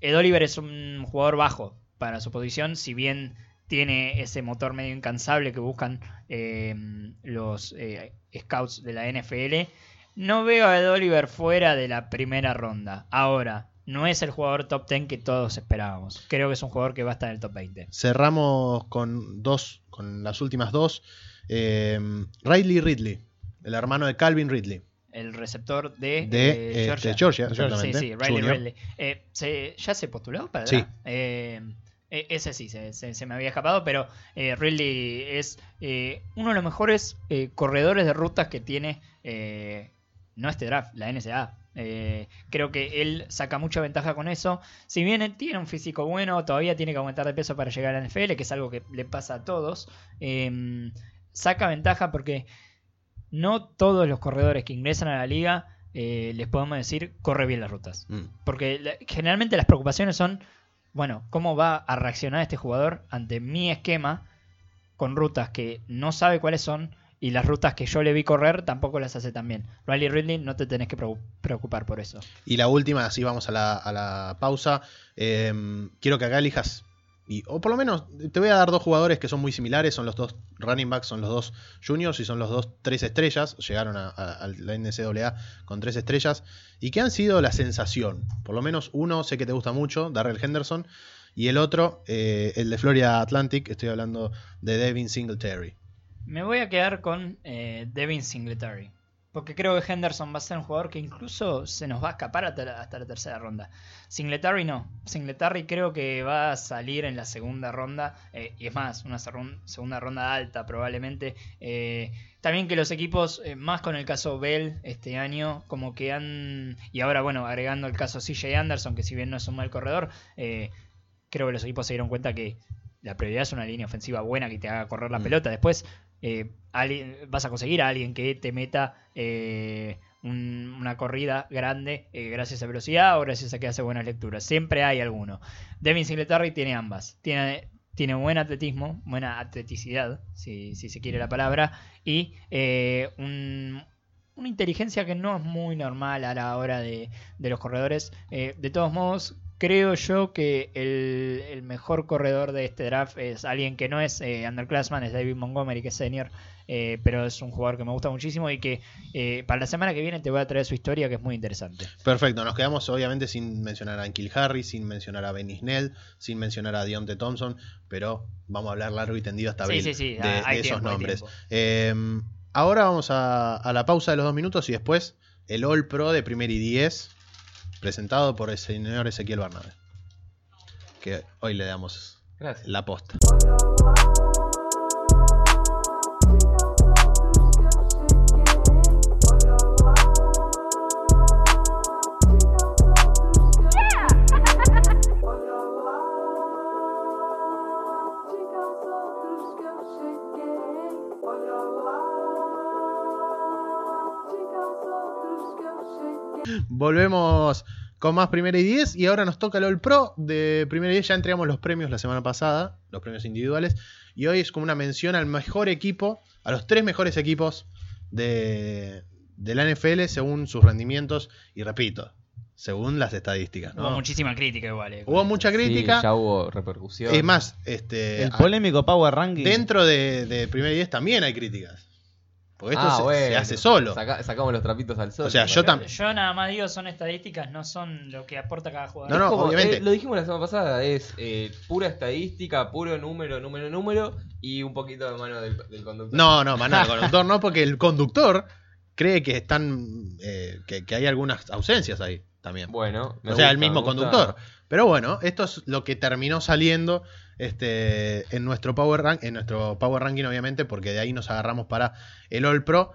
Ed Oliver es un jugador bajo para su posición, si bien tiene ese motor medio incansable que buscan eh, los eh, scouts de la NFL. No veo a Ed Oliver fuera de la primera ronda. Ahora, no es el jugador top 10 que todos esperábamos. Creo que es un jugador que va a estar en el top 20. cerramos con dos, con las últimas dos. Eh, Riley Ridley, el hermano de Calvin Ridley. el receptor de, de, eh, de Georgia. Exactamente. Sí, sí, Riley. Ridley. Eh, se- ¿Ya se postuló para Sí. eh, ese sí, se, se- se me había escapado, pero eh, Ridley es eh, uno de los mejores eh, corredores de rutas que tiene, eh, no este draft, la NSA. Creo que él saca mucha ventaja con eso. Si bien él tiene un físico bueno, todavía tiene que aumentar de peso para llegar a la NFL, que es algo que le pasa a todos. Eh, saca ventaja porque no todos los corredores que ingresan a la liga les podemos decir corre bien las rutas. Mm. Porque generalmente las preocupaciones son, bueno, ¿cómo va a reaccionar este jugador ante mi esquema con rutas que no sabe cuáles son y las rutas que yo le vi correr tampoco las hace tan bien? Riley Ridley no te tenés que preo- preocupar por eso. Y la última, así vamos a la, a la pausa. Eh, quiero que acá elijas, y, o por lo menos te voy a dar dos jugadores que son muy similares, son los dos running backs, son los dos juniors y son los dos tres estrellas, llegaron a, la NCAA con tres estrellas, y que han sido la sensación. Por lo menos uno sé que te gusta mucho, Darrell Henderson, y el otro, eh, el de Florida Atlantic, estoy hablando de Devin Singletary. Me voy a quedar con eh, Devin Singletary. Porque creo que Henderson va a ser un jugador que incluso se nos va a escapar hasta la, hasta la tercera ronda. Singletary no. Singletary creo que va a salir en la segunda ronda. eh, y es más, una segunda ronda alta probablemente. Eh, también que los equipos, eh, más con el caso Bell este año, como que han... Y ahora, bueno, agregando el caso CJ Anderson, que si bien no es un mal corredor, creo que los equipos se dieron cuenta que la prioridad es una línea ofensiva buena que te haga correr la Mm. pelota. Después eh, alguien- vas a conseguir a alguien que te meta eh, un- una corrida grande eh, gracias a velocidad o gracias a que hace buenas lecturas. Siempre hay alguno. Devin Singletary tiene ambas. Tiene, tiene buen atletismo, buena atleticidad, si, si se quiere la palabra, y eh, un- una inteligencia que no es muy normal a la hora de, de los corredores. De todos modos, creo yo que el, el mejor corredor de este draft es alguien que no es eh, underclassman, es David Montgomery, que es senior, eh, pero es un jugador que me gusta muchísimo y que eh, para la semana que viene te voy a traer su historia, que es muy interesante. Perfecto, nos quedamos obviamente sin mencionar a Ankil Harry, sin mencionar a Benny Snell, sin mencionar a Deontay Thompson, pero vamos a hablar largo y tendido hasta Sí, sí, sí, de, esos tiempo, nombres. Eh, ahora vamos a, a la pausa de los dos minutos y después el All Pro de primer y 10, presentado por el señor Ezequiel Barnabé. Que hoy le damos Gracias. la posta. Volvemos con más Primera y 10 y ahora nos toca el All Pro de Primera y 10. Ya entregamos los premios la semana pasada, los premios individuales, y hoy es como una mención al mejor equipo, a los tres mejores equipos de, de la NFL según sus rendimientos y repito, según las estadísticas. ¿no? Hubo muchísima crítica igual. eh, Hubo mucha Sí, crítica. ya hubo repercusión. es más, este, El polémico Power Ranking. dentro de, de Primera y 10 también hay críticas. Porque esto Ah, se, bueno. se hace solo. Saca- sacamos los trapitos al sol. O sea, yo Yo nada más digo, son estadísticas, no son lo que aporta cada jugador. No, no, como, obviamente. eh, lo dijimos la semana pasada, es eh, pura estadística, puro número, número, número y un poquito de mano del, del conductor. No, no, mano, el conductor no, porque el conductor cree que están eh, que, que hay algunas ausencias ahí también. Bueno, me o sea, el mismo conductor. Pero bueno, esto es lo que terminó saliendo este, en nuestro Power Rank, en nuestro Power Ranking, obviamente, porque de ahí nos agarramos para el All Pro.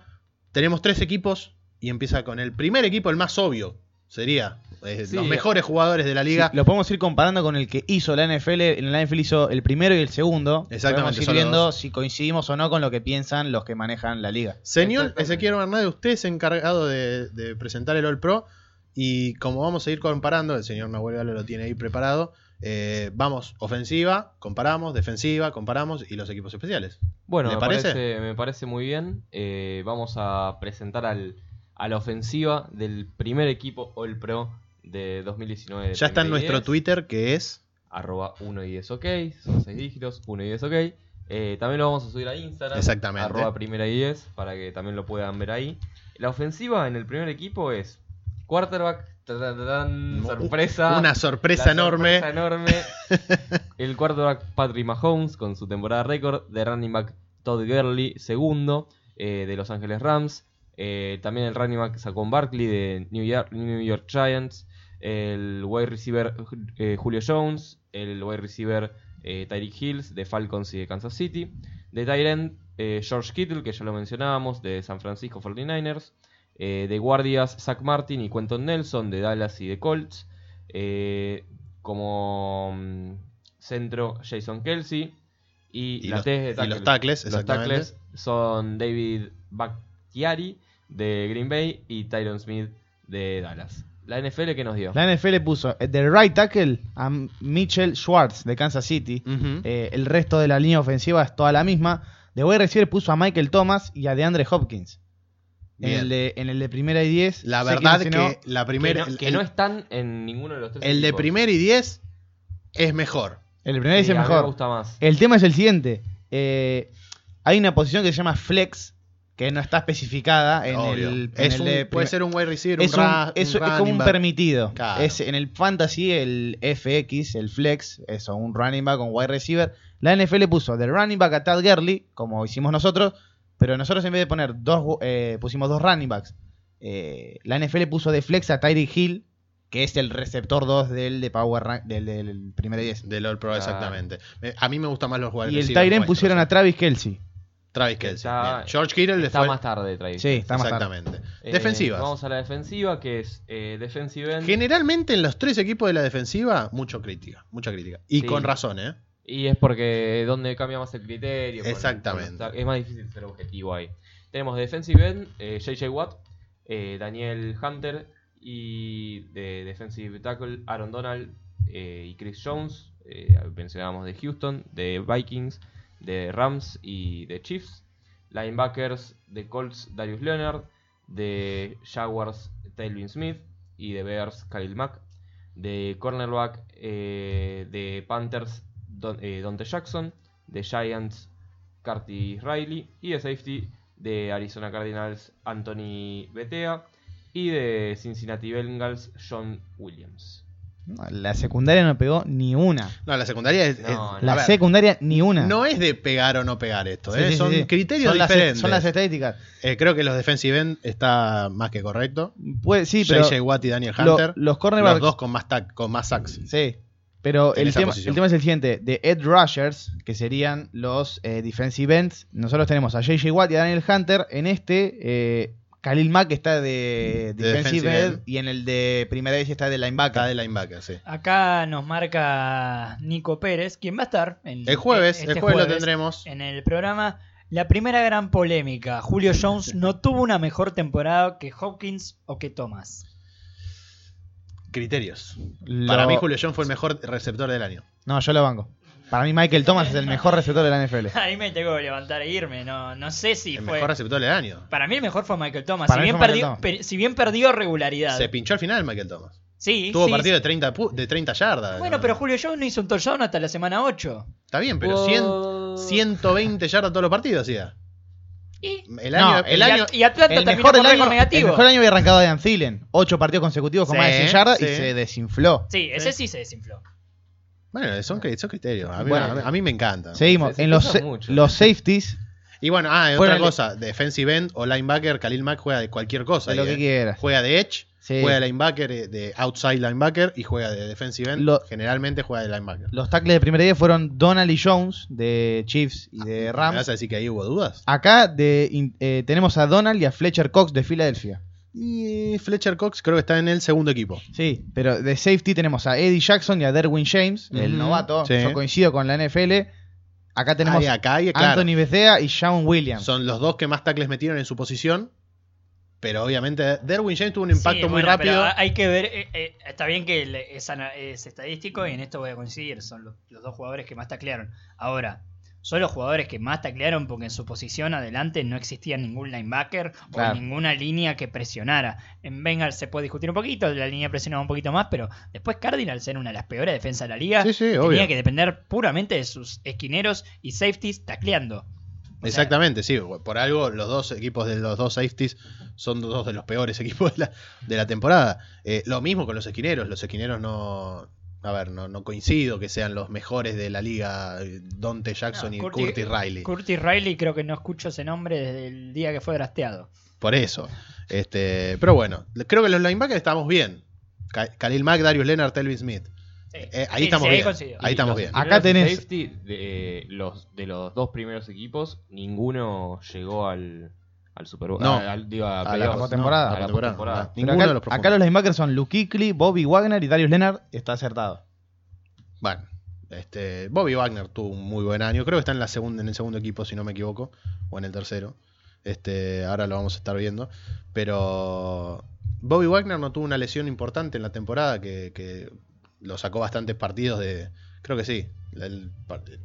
Tenemos tres equipos y empieza con el primer equipo, el más obvio. Sería eh, Sí. los mejores jugadores de la liga. Sí, lo podemos ir comparando con el que hizo la NFL. En la NFL hizo el primero y el segundo. Exactamente, Podemos ir viendo dos. si coincidimos o no con lo que piensan los que manejan la liga. Señor. Ezequiel Bernardo, usted es encargado de, de presentar el All Pro. Y como vamos a ir comparando, el señor Nahuel Galo lo tiene ahí preparado. Eh, vamos ofensiva, comparamos, defensiva, comparamos y los equipos especiales. Bueno, ¿Le me parece? parece? me parece muy bien. Eh, vamos a presentar al, a la ofensiva del primer equipo All Pro de 2019. de Ya está en nuestro 10, Twitter que es. Arroba 1 y 10 ok, son 6 dígitos, 1 y 10 ok. Eh, también lo vamos a subir a Instagram. Exactamente. Arroba primera y 10 para que también lo puedan ver ahí. La ofensiva en el primer equipo es quarterback, sorpresa. Una sorpresa enorme. sorpresa enorme. el quarterback Patrick Mahomes con su temporada récord. De running back Todd Gurley, segundo eh, de Los Ángeles Rams. Eh, también el running back Saquon Barkley de New York, New York Giants. El wide receiver eh, Julio Jones. El wide receiver Tyreek Hills de Falcons y de Kansas City. De Tyrant George Kittle, que ya lo mencionábamos, de San Francisco 49ers. Eh, de guardias Zach Martin y Quentin Nelson de Dallas y de Colts. Eh, como mm, centro Jason Kelsey. Y, los- y tackles. los tackles, Los exactamente. tackles son David Bakhtiari de Green Bay y Tyron Smith de Dallas. La NFL que nos dio. La NFL puso eh, de right tackle a Mitchell Schwartz de Kansas City. Eh, el resto de la línea ofensiva es toda la misma. De wide receiver puso a Michael Thomas y a DeAndre Hopkins. En el, de, en el de primera y 10. La verdad que, la que primera. no, que el, no están en ninguno de los tres. el de equipos. primer y 10 es mejor. El de primera y 10 Sí, es a mí mejor. me gusta más. El tema es el siguiente. eh, hay una posición que se llama flex que no está especificada en Obvio. el, en Es el un- de puede ser un wide receiver, es, un, un- ra- es- un es como un back. permitido. Claro. Es en el fantasy el FX, el flex, eso, un running back, un wide receiver. La NFL puso de running back a Tad Gurley, como hicimos nosotros, pero nosotros en vez de poner dos, eh, pusimos dos running backs. Eh, la NFL puso de flex a Tyreek Hill, que es el receptor 2 del de Power Rank, del, del primer 10. Del All Pro, Ah. exactamente. Me- A mí me gustan más los wide Y el Tyren pusieron eh. a Travis Kelsey. Travis Kelsey. Está-. George Kittle le Está fue. más tarde, Travis. Sí, está más tarde. Exactamente. Eh, Defensivas. Vamos a la defensiva, que es eh, defensive end. Generalmente en los tres equipos de la defensiva, mucho crítica. Mucha crítica. Y Sí. con razón, ¿eh? Y es porque donde cambia más el criterio. Exactamente. es más difícil ser objetivo ahí. Tenemos de defensive end, eh, JJ Watt, eh, Daniel Hunter y de defensive tackle Aaron Donald eh, y Chris Jones. eh, mencionábamos de Houston, de Vikings, de Rams y de Chiefs. Linebackers de Colts Darius Leonard, de Jaguars Tailvin Smith y de Bears Khalil Mack. De cornerback eh, de Panthers, Don, eh, Dante Jackson. De Giants, Curtis Riley. Y de safety de Arizona Cardinals, Anthony Betea. Y de Cincinnati Bengals, John Williams. No, La secundaria no pegó ni una. No, la secundaria es. No, es- no. a La ver, secundaria ni una. No es de pegar o no pegar esto, Sí, ¿eh? sí, son sí. criterios Son las- diferentes. son las estadísticas. Eh, creo que los defensive end está más que correcto. Pues, sí, pero JJ Watt y Daniel lo- Hunter. los cornerbacks. los dos con más, tac- con más sacks. Sí. Pero el tema, el tema es el siguiente: de Ed Rushers, que serían los eh, defensive ends, nosotros tenemos a JJ Watt y a Daniel Hunter. En este, eh, Khalil Mack está de, De defensive defensive end end. y en el de primera vez está de linebacker. Acá de linebacker, sí. Acá nos marca Nico Pérez, quien va a estar en El jueves, este el jueves, lo tendremos. en el programa. La primera gran polémica, Julio Jones no tuvo una mejor temporada que Hopkins o que Thomas. Criterios. Lo- Para mí, Julio Jones fue el mejor receptor del año. No, yo lo banco. Para mí, Michael Thomas es el mejor receptor de la NFL. Ahí me tengo que levantar e irme, no, no sé si el fue... mejor receptor del año. Para mí el mejor fue Michael Thomas, Para si bien, fue Michael perdió, Thomas. per- si bien perdió regularidad. Se pinchó al final Michael Thomas. Sí, Tuvo sí, partido de 30, pu- de 30 yardas. Bueno, ¿no? pero Julio Jones no hizo un touchdown hasta la semana 8. Está bien, pero Oh. 100, 120 yardas todos los partidos hacía. Y El No, el año, y Atlanta El terminó mejor, año, el negativo. mejor año había arrancado Ian Thielen. Ocho partidos consecutivos con Sí, más de 100 yardas y se desinfló. Sí, ese sí se desinfló. Bueno, son, son criterios. A mí, Bueno. a mí- a mí me encanta. Seguimos. Se- se en los, mucho. los safeties, Y bueno, ah, otra cosa. Defensive end o linebacker, Khalil Mack juega de cualquier cosa. de lo ahí, que eh. quieras. Juega de edge, Sí. juega de linebacker, eh, de outside linebacker y juega de defensive end. Lo- Generalmente juega de linebacker. Los tackles de primer día fueron Donald y Jones de Chiefs y de ¿Me Rams. vas a decir que ahí hubo dudas? Acá de, eh, tenemos a Donald y a Fletcher Cox de Filadelfia. Y Fletcher Cox creo que está en el segundo equipo. Sí, pero de safety tenemos a Eddie Jackson y a Derwin James, el novato. sí. Yo coincido con la NFL. Acá tenemos Ah, y acá, y a claro, Anthony Bethea y Shawn Williams. son los dos que más tackles metieron en su posición. Pero obviamente Derwin James tuvo un impacto Sí, muy bueno, rápido. pero hay que ver, eh, eh, está bien que es estadístico y en esto voy a coincidir, son los, los dos jugadores que más taclearon. Ahora, son los jugadores que más taclearon porque en su posición adelante no existía ningún linebacker Claro. o ninguna línea que presionara. En Bengals se puede discutir un poquito, la línea presionaba un poquito más, pero después Cardinals era una de las peores defensas de la liga. Sí, sí, tenía obvio. que depender puramente de sus esquineros y safeties tacleando. O sea, Exactamente, sí. Por algo, los dos equipos de los dos safeties son dos de los peores equipos de la, de la temporada. Eh, lo mismo con los esquineros. Los esquineros no. A ver, no, no coincido que sean los mejores de la liga. eh, Dante Jackson no, y Curtis- Curtis Riley. Curtis Riley creo que no escucho ese nombre desde el día que fue drafteado. Por eso. Este, pero bueno, creo que los linebackers estamos bien. Khalil Mack, Darius Leonard, Telvin Smith. Sí. Eh, ahí Sí, estamos sí, bien. Ahí estamos los bien. Acá tenés- safety de los, de los dos primeros equipos, ninguno llegó al, al Super Bowl. No. a- al- digo, a A la postemporada. no, a la postemporada. Ninguno acá, de los acá los linebackers son Luke Kuechly, Bobby Wagner y Darius Leonard. Está acertado. Bueno, este, Bobby Wagner tuvo un muy buen año. Creo que está en, la segunda, en el segundo equipo, si no me equivoco, o en el tercero. Este, ahora lo vamos a estar viendo. Pero Bobby Wagner no tuvo una lesión importante en la temporada que, que lo sacó bastantes partidos de. Creo que sí. La, el-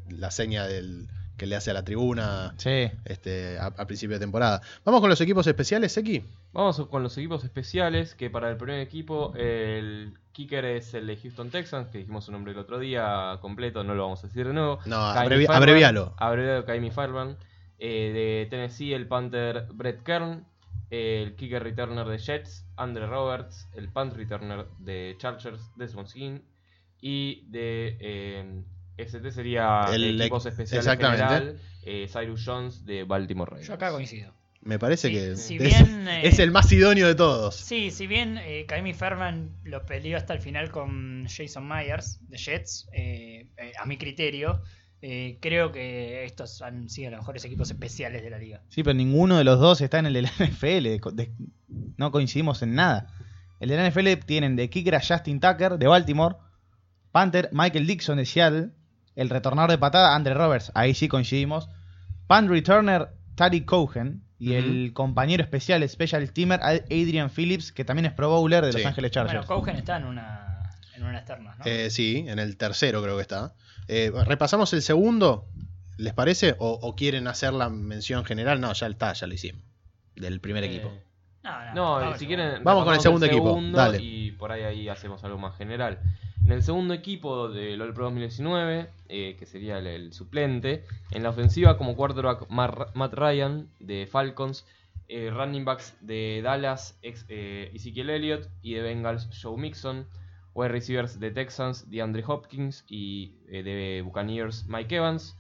la seña del que le hace a la tribuna Sí. este, a, a principio de temporada. Vamos con los equipos especiales, X. Vamos con los equipos especiales, que para el primer equipo el kicker es el de Houston Texans, que dijimos su nombre el otro día completo, no lo vamos a decir de nuevo. No, abrevi- Fairbairn, abrevialo. Abreviado Kaimi Fairbairn. Eh, de Tennessee el Panther Brett Kern. El kicker returner de Jets, Andre Roberts. El punt returner de Chargers, Desmond King. Y de eh, ST sería El equipos especiales exactamente. general, eh, Cyrus Jones de Baltimore Ravens. Yo acá coincido. Me parece Sí, que si es, bien, eh, es el más idóneo de todos. Sí, si bien eh, Kaimi Fairman lo peleó hasta el final con Jason Myers de Jets, eh, eh, a mi criterio, eh, creo que estos han sido los mejores equipos especiales de la liga. Sí, pero ninguno de los dos está en el de la NFL. de- de- no coincidimos en nada. El de la NFL tienen de kicker a Justin Tucker de Baltimore, Panther Michael Dixon de Seattle, el retornador de patada Andre Roberts, ahí sí coincidimos, punt returner Tariq Cohen y el compañero especial, special teamer Adrian Phillips, que también es pro bowler de Sí. Los Ángeles Chargers. Bueno, Cogen está en una, en una externa, ¿no? Eh, sí, en el tercero creo que está. Eh, repasamos el segundo, ¿les parece? O, o quieren hacer la mención general? No, ya está, ya lo hicimos. Del primer Eh, equipo. No, No, vamos si quieren. Vamos con el segundo equipo, dale. Y por ahí, ahí hacemos algo más general. En el segundo equipo del All Pro 2019, eh, que sería el, suplente, en la ofensiva como quarterback Matt Ryan de Falcons, eh, running backs de Dallas, ex, eh, Ezekiel Elliott y de Bengals Joe Mixon, wide receivers de Texans DeAndre Hopkins y de Buccaneers Mike Evans,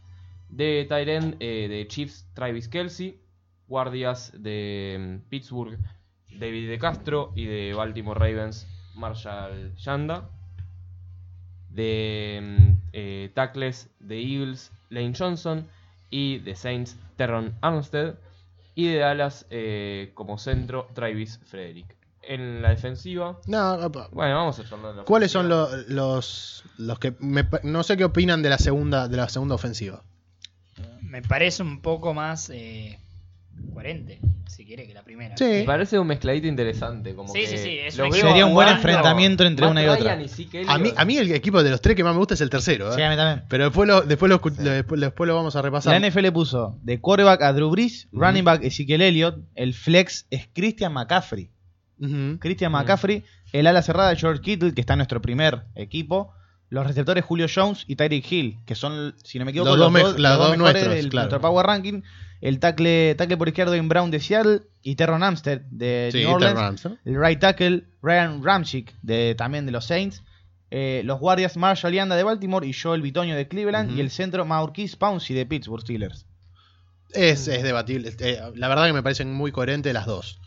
de tight end eh, de Chiefs Travis Kelsey, guardias de mm, Pittsburgh David de Castro y de Baltimore Ravens Marshall Yanda. De mm, eh, tackles de Eagles Lane Johnson y de Saints Terron Armstead. Y de Dallas eh, como centro Travis Frederick. En la defensiva, No, opa. bueno, vamos a charlar de la ¿Cuáles son lo- los, los que me no sé qué opinan de la segunda de la segunda ofensiva? Me parece un poco más eh, coherente, si quiere, que la primera. Sí. Me parece un mezcladito interesante. Como Sí, que sí, sí, es los un veo equipo Sería un buen jugando. enfrentamiento entre Matt una y otra. A mí, Elliott. a mí el equipo de los tres que más me gusta es el tercero, ¿eh? Sí, a mí también. Pero después lo, después, lo, escu- lo- después, después lo vamos a repasar. La NFL puso de quarterback a Drew Brees, running back Ezekiel Elliott, el flex es Christian McCaffrey. Christian. McCaffrey, el ala cerrada George Kittle, que está en nuestro primer equipo, los receptores Julio Jones y Tyreek Hill, que son, si no me equivoco, Los los, dos me- dos, los los dos dos mejores nuestros, del claro. nuestro Power Ranking. El tackle, tackle por izquierdo en Brown de Seattle y Terron Amstead de Sí, New Orleans. El right tackle Ryan Ramchick de, también de los Saints. Eh, los guardias Marshall Yanda de Baltimore y Joel Bitonio de Cleveland. Y el centro Maurkice Pouncey de Pittsburgh Steelers. Es, es debatible. Eh, la verdad que me parecen muy coherentes las dos.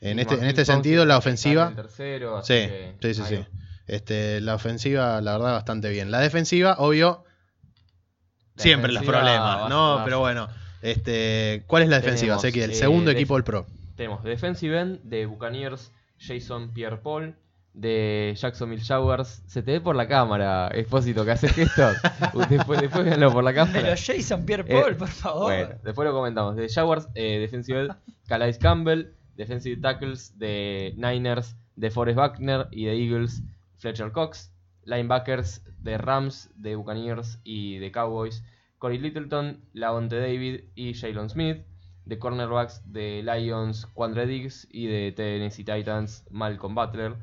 En Y este, en este Pouncey sentido, la ofensiva. el tercero, así Sí, que sí, sí, sí. Este, la ofensiva, la verdad, bastante bien. La defensiva, obvio, siempre los problemas, ¿no? pero bueno. Este, ¿Cuál es la defensiva? Tenemos, que el eh, segundo equipo del Pro. Tenemos defensive end de Buccaneers Jason Pierre-Paul, de Jacksonville Jaguars. Se te ve por la cámara, Expósito, que haces gestos. Uh, después, después véanlo por la cámara. Pero Jason Pierre-Paul, Eh, por favor. Bueno, después lo comentamos. De Jaguars, eh, defensive end, Calais Campbell. Defensive tackles de Niners, de Forrest Buckner y de Eagles, Fletcher Cox. Linebackers de Rams, de Buccaneers y de Cowboys, Corey Littleton, Lavonte David y Jalen Smith. De cornerbacks de Lions, Quandre Diggs y de Tennessee Titans, Malcolm Butler.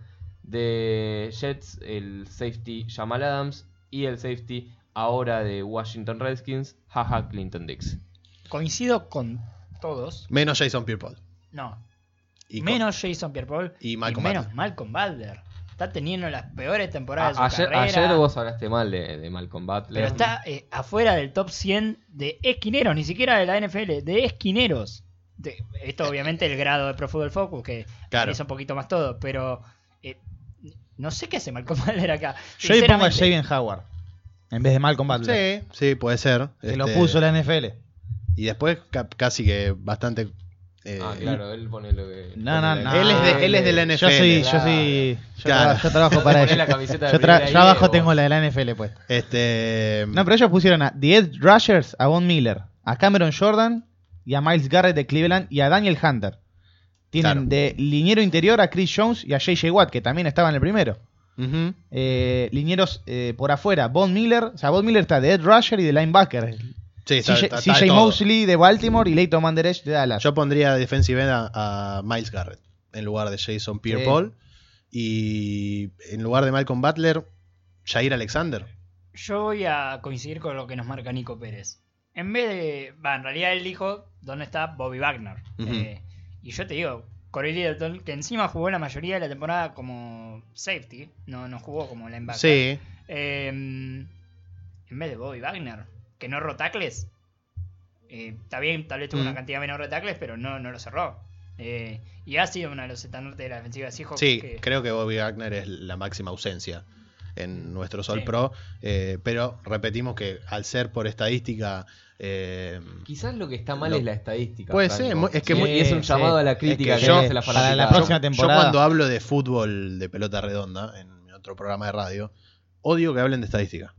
De Jets, el safety Jamal Adams y el safety ahora de Washington Redskins, Jaja Clinton Dix. Coincido con todos. Menos Jason Pierre-Paul. No, Y con- menos Jason Pierre-Paul y Malcolm menos Butler. Malcolm Butler. Está teniendo las peores temporadas A- de su ayer, carrera. ayer vos hablaste mal de, de Malcolm Butler. Pero está eh, afuera del top 100 de esquineros, ni siquiera de la NFL, de esquineros. De- esto obviamente el grado de Pro Football Focus, que Claro. es un poquito más todo, pero eh, no sé qué hace Malcolm Butler acá. Yo ahí pongo a Javier Howard. En vez de Malcolm Butler. Sí, sí, puede ser. Que lo Este, puso la NFL. Y después ca- casi que bastante. Eh, Ah, claro, él pone lo que. No, no, no. Él es de, él es de la NFL. Yo soy, yo soy, yo, Claro. tra- yo trabajo para ellos. la camiseta de Yo, tra- yo abajo tengo la de la NFL puesta. Este. No, pero ellos pusieron a The Ed Rushers, a Von Miller, a Cameron Jordan y a Miles Garrett de Cleveland y a Daniel Hunter. Tienen Claro. de liniero interior a Chris Jones y a JJ Watt, que también estaba en el primero. Eh, linieros eh, por afuera, Von Miller, o sea, Von Miller está de Ed Rusher y de linebacker. Sí, CJ. Mosley de Baltimore y Leighton Manderech de Dallas. Yo pondría defensive end a, a Miles Garrett en lugar de Jason Pierre-Paul. Y en lugar de Malcolm Butler, Jair Alexander. Yo voy a coincidir con lo que nos marca Nico Pérez. En vez de. Va, en realidad él dijo dónde está Bobby Wagner. Eh, y yo te digo, Corey Littleton, que encima jugó la mayoría de la temporada como safety, no, no jugó como linebacker. Sí, Eh, en vez de Bobby Wagner, que no erró tackles. eh, está bien, tal vez tuvo Mm. una cantidad menor de tackles, pero no, no lo cerró. Eh, y ha sido uno de los estandartes de la defensiva de Seahawks. sí, que- creo que Bobby Wagner es la máxima ausencia en nuestro Sol Sí. Pro. eh, pero repetimos que al ser por estadística. eh, Quizás lo que está mal Lo- es la estadística. Puede ser, es que y, es un Sí, llamado sí. a la crítica Es que, que yo- hace la para la próxima Yo temporada. cuando hablo de fútbol de pelota redonda en mi otro programa de radio, odio que hablen de estadística.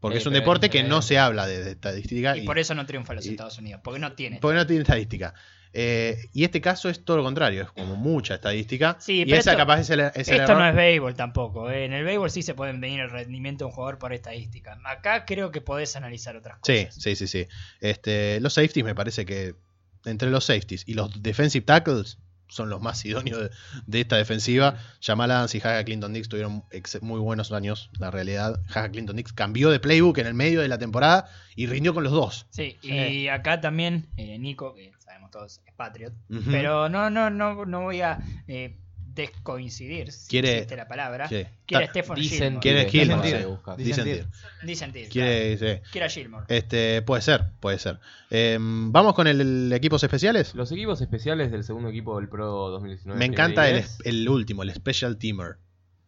Porque Sí, es un deporte que no se habla de, de estadística. y por eso no triunfa en los y- Estados Unidos, porque no tiene. porque no tiene estadística. Eh, y este caso es todo lo contrario, es como mucha estadística. Sí, y pero esa esto- capaz es el, es el Esto error. no es béisbol tampoco. eh. En el béisbol sí se puede venir el rendimiento de un jugador por estadística. Acá creo que podés analizar otras Sí, cosas. sí, sí, sí. Este, los safeties me parece que entre los safeties y los defensive tackles son los más idóneos de, de esta defensiva. Jamal Adams y Haga Clinton Dix tuvieron muy buenos años, la realidad. Haga Clinton Dix cambió de playbook en el medio de la temporada y rindió con los dos. Sí, y acá también eh, Nico, que sabemos todos es Patriot, pero no, no, no, no voy a eh, descoincidir, si Quiere- existe la palabra. Sí. Quiere Ta- Stephen Gilmore. Quiere Gilmore. Disentir. Quiere, sí. Quiere a Gilmore. Este, puede ser, puede ser. Eh, Vamos con el, el equipos especiales. Los equipos especiales del segundo equipo del Pro 2019. Me encanta el, el último, el Special Teamer.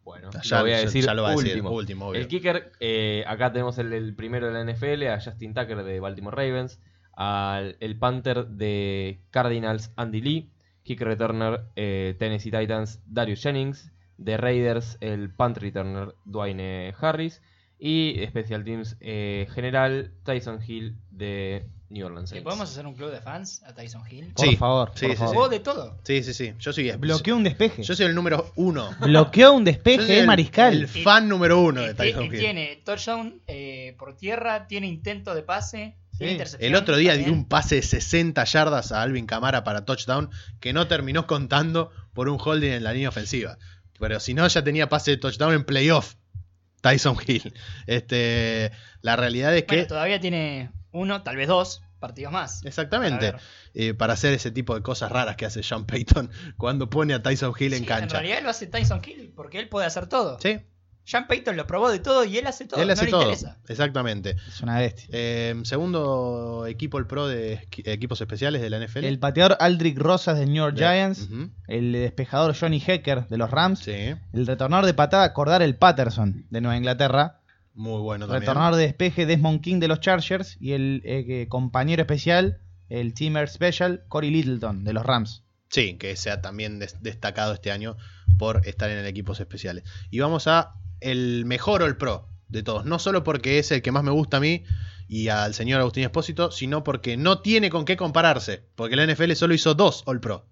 Bueno, Ya, lo voy a decir ya lo va a decir, último. último, obvio. El kicker, eh, acá tenemos el, el primero de la NFL, a Justin Tucker de Baltimore Ravens, al el Panther de Cardinals, Andy Lee, kicker returner eh, Tennessee Titans, Darius Jennings, de Raiders, el punt returner Dwayne Harris, y Special Teams eh, general Tyson Hill de New Orleans ¿Le Saints. podemos hacer un club de fans a Tyson Hill? Por Sí, favor, sí, por sí, favor. Jugó de todo. Sí, sí, sí. Yo soy, Bloqueó un despeje. yo soy el número uno. Bloqueó un despeje el- mariscal. El fan número uno de Y Tyson y Hill. tiene touchdown eh, por tierra, tiene intento de pase, Sí. El otro día también. dio un pase de 60 yardas a Alvin Camara para touchdown que no terminó contando por un holding en la línea ofensiva. Pero si no, ya tenía pase de touchdown en playoff. Tyson Hill. Este, la realidad es que. Todavía tiene uno, tal vez dos partidos más. Exactamente. Para eh, Para, hacer ese tipo de cosas raras que hace Sean Payton cuando pone a Tyson Hill en cancha. realidad lo hace Tyson Hill porque él puede hacer todo. Sí, Sean Payton lo probó de todo y él hace todo. él no hace le todo. interesa. Exactamente. Es una bestia. Eh, segundo equipo, el pro de equipos especiales de la NFL. El pateador Aldrich Rosas del New York De- Giants. El despejador Johnny Hecker de los Rams. Sí, El retornador de patada Cordar el Patterson de Nueva Inglaterra. muy bueno también. Retornador de despeje Desmond King de los Chargers. Y el eh, compañero especial, el Teamer Special, Corey Littleton de los Rams. Sí, que se ha también des- destacado este año por estar en el equipos especiales. Y vamos a el mejor All Pro de todos. No solo porque es el que más me gusta a mí y al señor Agustín Espósito, sino porque no tiene con qué compararse. Porque la NFL solo hizo dos All Pro.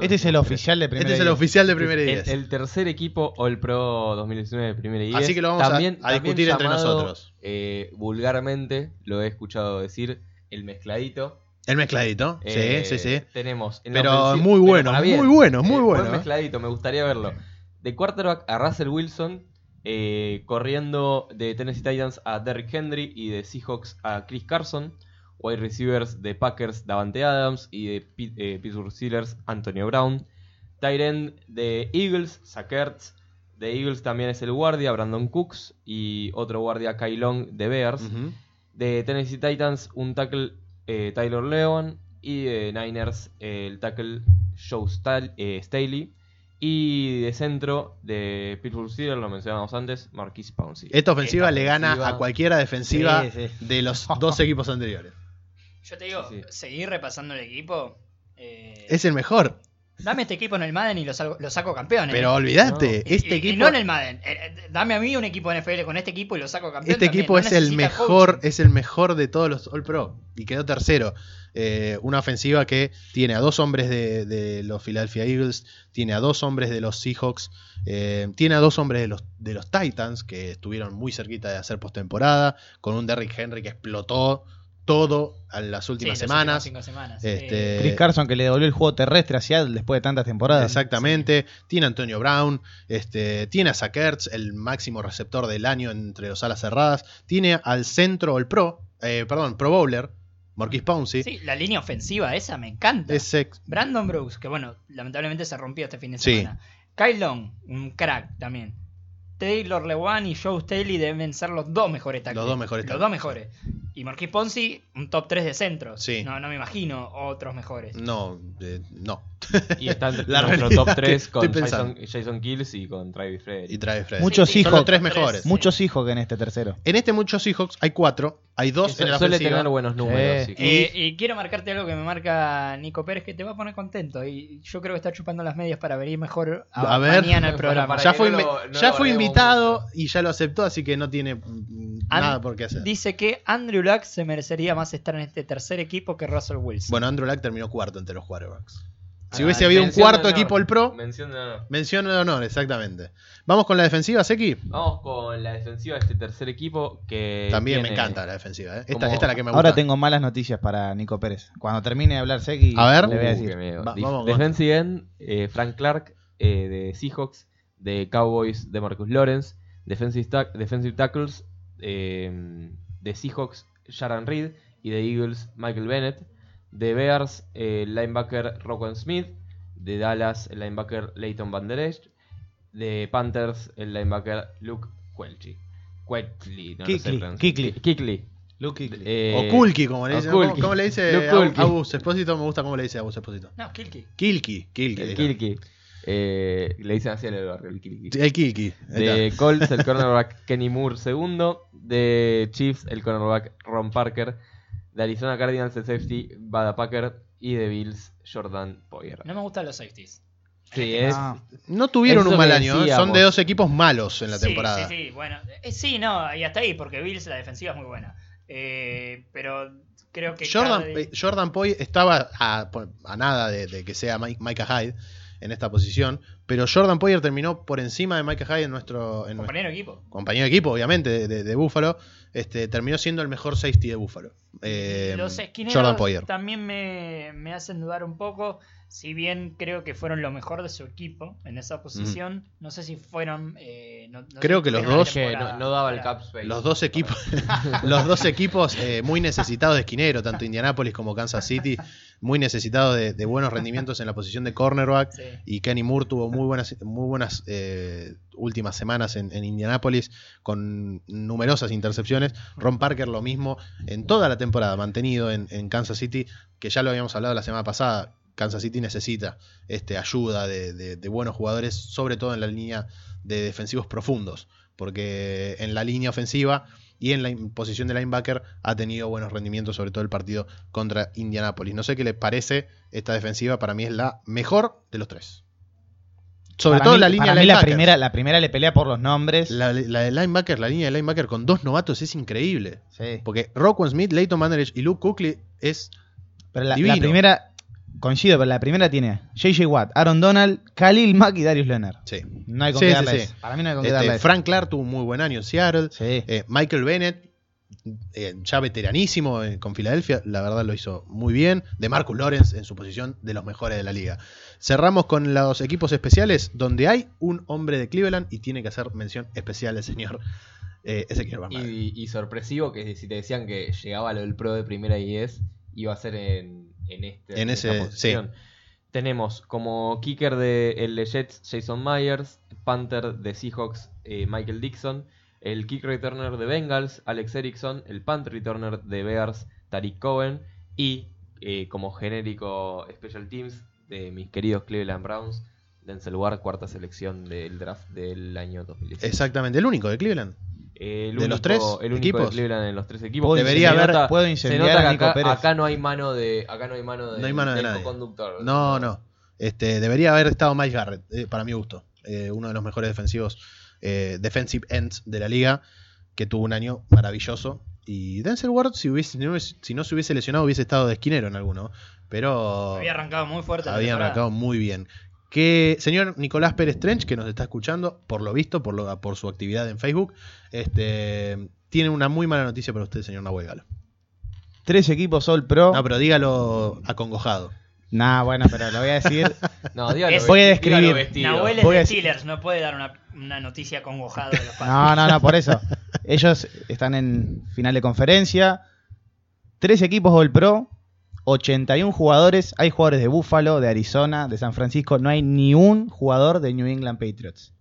Este es el oficial de primera Este es el división. oficial de primera y el, diez. el tercer equipo All Pro 2019 de primera y Así diez. que lo vamos a- También- a también discutir entre nosotros. eh, vulgarmente, lo he escuchado decir, el mezcladito. El mezcladito. Eh, sí, sí, sí. Tenemos. Pero muy bueno, muy bueno, muy Eh, bueno. Buen mezcladito, me gustaría verlo. De quarterback a Russell Wilson, eh, corriendo de Tennessee Titans a Derrick Henry y de Seahawks a Chris Carson. Wide receivers de Packers, Davante Adams y de eh, Pittsburgh Steelers, Antonio Brown. Tight end de Eagles, Zach Ertz. De Eagles también es el guardia, Brandon Cooks. Y otro guardia, Kai Long, de Bears. De Tennessee Titans, un tackle eh, Tyler Leon. Y de Niners, el tackle Joe Stal- Staley. Y de centro, de Pittsburgh Steelers, lo mencionábamos antes, Marquise Pouncey. Esta ofensiva Esta le gana ofensiva- a cualquiera defensiva Sí, sí. de los dos equipos anteriores. Yo te digo, Sí, sí. seguir repasando el equipo. eh, Es el mejor. Dame este equipo en el Madden y lo, salgo- lo saco campeón. eh. Pero olvídate, este y- y equipo. no en el Madden. Eh, eh, Dame a mí un equipo NFL con este equipo y lo saco campeón. Este también. equipo No es el mejor, coaching. es el mejor de todos los All Pro y quedó tercero. Eh, una ofensiva que tiene a dos hombres de, de los Philadelphia Eagles, tiene a dos hombres de los Seahawks, eh, tiene a dos hombres de los, de los Titans que estuvieron muy cerquita de hacer postemporada, con un Derrick Henry que explotó todo en las Sí, últimas las semanas. últimas cinco semanas. Este, Chris Carson que le devolvió el juego terrestre a Seattle después de tantas temporadas. Exactamente. Tiene a Antonio Brown. Este, tiene a Zach Ertz, el máximo receptor del año entre los alas cerradas. Tiene al centro, el pro, eh, perdón, Pro Bowler, Marquis Pouncey. sí, la línea ofensiva esa me encanta. Es ex- Brandon Brooks, que bueno, lamentablemente se rompió este fin de Sí. semana. Kyle Long, un crack también. Taylor Lewan y Joe Staley deben ser los dos mejores tackles. Los dos mejores Los tackles, dos mejores. Y Marquis Ponzi, un top 3 de centro. Sí. No, no me imagino otros mejores. No, eh, no. Y está La nuestro realidad top 3 que con Jason, Kills y con Travis Freddy. Y trae Fred. Muchos Sí, sí, Son los hijos. tres mejores. sí. Muchos hijos que en este tercero. En este muchos Seahawks hay cuatro. Hay dos en la suele ofensiva. tener buenos números. Sí. y quiero marcarte algo que me marca Nico Pérez que te va a poner contento. Y yo creo que está chupando las medias para venir mejor a, A ver. mañana al Para- programa. ya fue, no invi- lo- no ya fue invitado mucho. y ya lo aceptó, así que no tiene nada por qué hacer. Dice que Andrew Luck se merecería más estar en este tercer equipo que Russell Wilson. Bueno, Andrew Luck terminó cuarto entre los quarterbacks. Si Ah, hubiese habido un cuarto honor. equipo el pro, Mención de honor. mención de honor, exactamente. Vamos con la defensiva, Seki. Vamos con la defensiva de este tercer equipo que También me encanta la defensiva. ¿eh? Esta, esta es la que me gusta. Ahora tengo malas noticias para Nico Pérez. Cuando termine de hablar Seki, A ver. le voy a Uh, decir. Va- vamos Defensive end, eh, Frank Clark eh, de Seahawks, de Cowboys de Marcus Lawrence, defensive, tack- defensive tackles eh, de Seahawks Sharon Reed y de Eagles Michael Bennett, de Bears eh, linebacker Roquan Smith, de Dallas el linebacker Leighton Van Der Esch, de Panthers el linebacker Luke Quelchi. Quelchi, no lo sé Kikli. Kikli. Kikli. Luke Kuechly. Eh, o Kulki, como le o dice. ¿Cómo, le dice Luke a- Kulki. Abus Espósito? Me gusta cómo le dice Abus Espósito. No, Kilky. Kilki, Kilki. el. Kilki. Eh, le dicen así en el barrio, el Kilki. El Kilki. De. Colts, el cornerback Kenny Moore segundo. De Chiefs, el cornerback Ron Parker. De Arizona Cardinals, el safety Bada Packer. Y de Bills, Jordan Poyer. No me gustan los safeties. Sí, es. Ah, No tuvieron Eso un mal año. ¿eh? Son de dos equipos malos en la sí, temporada. Sí, sí, bueno. Eh, sí, no, y hasta ahí, porque Bills la defensiva es muy buena. Eh, pero creo que. Jordan, cada- eh, Jordan Poy estaba a, a nada de, de que sea Mike- Micah Hyde en esta posición, pero Jordan Poyer terminó por encima de Micah Hyde en nuestro, en nuestro compañero de equipo. compañero de equipo, obviamente, de, de- de Buffalo. Este, terminó siendo el mejor safety de Buffalo. Eh, Los Jordan esquineros Poyer. también me, me hacen dudar un poco. Si bien creo que fueron lo mejor de su equipo en esa posición, no sé si fueron. eh, no- no Creo que los dos- Que no, daba el para- cap space. Los dos equipos, los dos equipos eh, muy necesitados de esquinero, tanto Indianapolis como Kansas City, muy necesitados de, de buenos rendimientos en la posición de cornerback. Sí. Y Kenny Moore tuvo muy buenas, muy buenas eh, últimas semanas en, Indianapolis con numerosas intercepciones. Ron Parker lo mismo en toda la temporada mantenido en, Kansas City, que ya lo habíamos hablado la semana pasada. Kansas City necesita este, ayuda de, buenos jugadores, sobre todo en la línea de defensivos profundos, porque en la línea ofensiva y en la posición de linebacker ha tenido buenos rendimientos, sobre todo el partido contra Indianapolis. No sé qué les parece esta defensiva, para mí es la mejor de los tres. Sobre para todo mí- la línea para de mí la primera, la primera le pelea por los nombres. La, la de linebacker, la línea de linebacker con dos novatos es increíble. Sí. Porque Rockwell Smith, Leighton Manderich y Luke Kuechly es Pero la, Divino. la primera, coincido, pero la primera tiene JJ Watt, Aaron Donald, Khalil Mack y Darius Leonard. sí. No hay con Sí, qué sí, darle sí. ese. Para mí no hay con qué Este, darle. Frank Clark tuvo un muy buen año en Seattle. Sí. Eh, Michael Bennett, eh, ya veteranísimo eh, con Filadelfia, la verdad lo hizo muy bien. De Marcus Lawrence en su posición de los mejores de la liga. Cerramos con los equipos especiales, donde hay un hombre de Cleveland y tiene que hacer mención especial el señor eh, Ezequiel. Y, y sorpresivo que si te decían que llegaba lo del pro de primera y 10, iba a ser en, en, este, En esta ese- posición. Tenemos como kicker de el de Jets Jason Myers, Panther de Seahawks eh, Michael Dixon, el kick returner de Bengals Alex Erickson, el punt returner de Bears Tariq Cohen y eh, como genérico Special Teams de mis queridos Cleveland Browns, Denzel Ward, cuarta selección del draft del año 2016. Exactamente, el único de Cleveland. El ¿De único, los tres el único equipos? de Cleveland en los tres equipos. Debería Se haber- nota- puedo se incendiar nota que a Nico acá, Pérez. acá no hay mano de acá no hay mano de No hay mano de nadie. co-conductor. No, no. Este, debería haber estado Mike Garrett, eh, para mi gusto. Eh, uno de los mejores defensivos, eh, defensive ends de la liga, que tuvo un año maravilloso. Y Denzel Ward, si, hubiese, si, no, se hubiese lesionado, hubiese estado de esquinero en alguno. Pero Había arrancado muy fuerte. había arrancado muy bien. Que señor Nicolás Pérez Trench, que nos está escuchando, por lo visto, por, lo, por su actividad en Facebook, este, tiene una muy mala noticia para usted, señor Nahuel Galo. Tres equipos All Pro. No, pero dígalo acongojado. Nah, bueno, pero lo voy a decir. No, dígalo, Es- Voy a describir. Nahuel es Voy de Steelers, no puede dar una, una noticia congojada de los padres. No, no, no, por eso. Ellos están en final de conferencia. Tres equipos All Pro. 81 jugadores. Hay jugadores de Buffalo, de Arizona, de San Francisco. No hay ni un jugador de New England Patriots.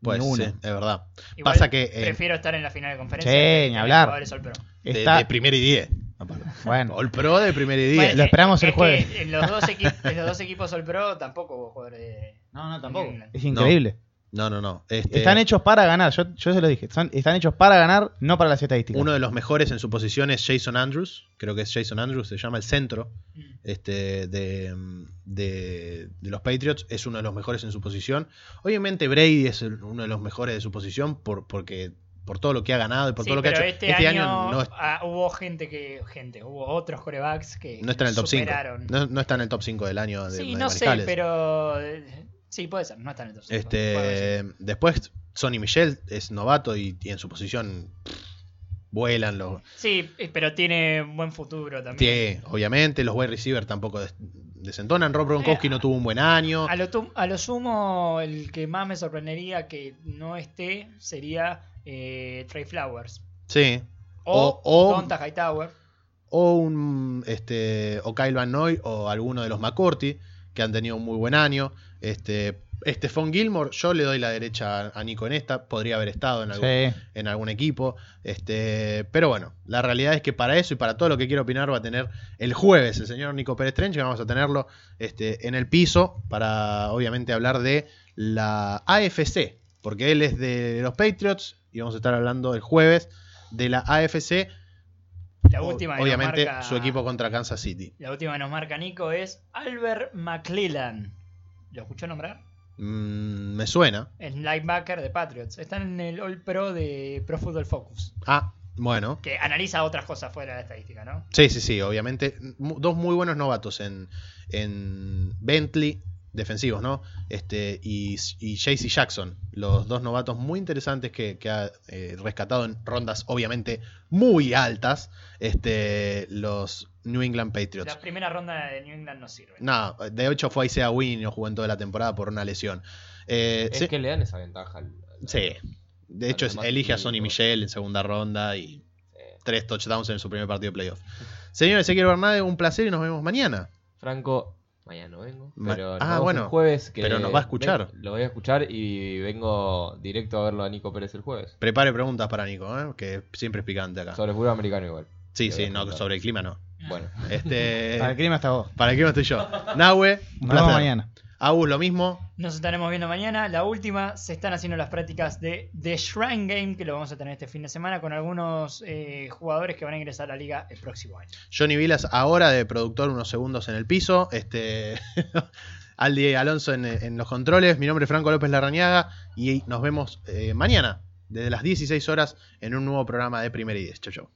Pues Ni uno. sí, es verdad. Igual Pasa que eh, prefiero estar en la final de conferencia. Sí, ni hablar. jugadores All Pro. de, Está, de primer y diez. bueno, All Pro de primer diez. Bueno, Lo esperamos el es jueves. los, dos los dos equipos All Pro tampoco hubo jugadores de. no, no, tampoco. Es increíble. No, no, no. Este, Están hechos para ganar. Yo, yo se lo dije. Están hechos para ganar, no para las estadísticas. Uno de los mejores en su posición es Jason Andrews. Creo que es Jason Andrews, se llama el centro Mm. este, de, de- de los Patriots. Es uno de los mejores en su posición. Obviamente Brady es uno de los mejores de su posición por, porque por todo lo que ha ganado y por Sí, todo lo que ha pero hecho. Este, año, no, es- ah, hubo gente que. Gente, hubo otros corebacks que. no está en el top 5. superaron. No, no está en el top 5 del año de, sí, de no sé, pero. eh, Sí, puede ser, no está en el top 5. Este, después, Sonny Michel es novato y, y en su posición pff, vuelan los. Sí, eh, pero tiene un buen futuro también. Sí, obviamente, los wide receiver tampoco des- desentonan. Rob Gronkowski Eh, no tuvo un buen año. A lo, tum- a lo sumo, el que más me sorprendería que no esté sería eh, Trey Flowers. Sí. O, O- o- Donta Hightower. O un este, o Kyle Van Noy o alguno de los McCourty, que han tenido un muy buen año. Este, Stephon Gilmore, yo le doy la derecha a Nico en esta. Podría haber estado en algún, Sí. en algún equipo. Este, pero bueno, la realidad es que para eso y para todo lo que quiero opinar va a tener el jueves el señor Nico Pérez Trench, que vamos a tenerlo este, en el piso para obviamente hablar de la AFC, porque él es de los Patriots y vamos a estar hablando el jueves de la AFC, La última que nos obviamente marca- su equipo contra Kansas City. La última que nos marca Nico es Albert McClellan. ¿Lo escuchó nombrar? Mm, me suena. Es linebacker de Patriots. Está en el All Pro de Pro Football Focus. Ah, bueno. Que analiza otras cosas fuera de la estadística, ¿no? Sí, sí, sí, obviamente. Dos muy buenos novatos en, en Bentley, defensivos, ¿no? Este, y, y JC Jackson, los dos novatos muy interesantes que, que ha eh, rescatado en rondas, obviamente, muy altas, este, los New England Patriots. La primera ronda de New England no sirve. No, de hecho fue Isaiah Wynn y no jugó en toda la temporada por una lesión. Eh, Es sí, que le dan esa ventaja. al- al- sí. de hecho elige a. Sonny Michel en segunda ronda y tres touchdowns en su primer partido de playoff. Señor Ezequiel Bernade, un placer y nos vemos mañana. Franco, mañana no vengo. Ma- Pero nos ah, bueno, el jueves. que pero nos va a escuchar. ven- lo voy a escuchar y vengo directo a verlo a Nico Pérez el jueves. Prepare preguntas para Nico, ¿eh? que siempre es picante acá. Sobre fútbol americano igual. Sí, sí, no, sobre el clima no. Bueno, Este, Para el clima está vos. para el clima estoy yo. Nahue, un Nos vemos mañana. Agus, lo mismo. Nos estaremos viendo mañana. La última, se están haciendo las prácticas de The Shrine Game, que lo vamos a tener este fin de semana, con algunos eh, jugadores que van a ingresar a la liga el próximo año. Johnny Vilas ahora de productor unos segundos en el piso. Este Aldi Alonso en, en los controles. Mi nombre es Franco López Larrañaga y nos vemos eh, mañana desde las 16 horas en un nuevo programa de Primera y Diez. Chau, chau.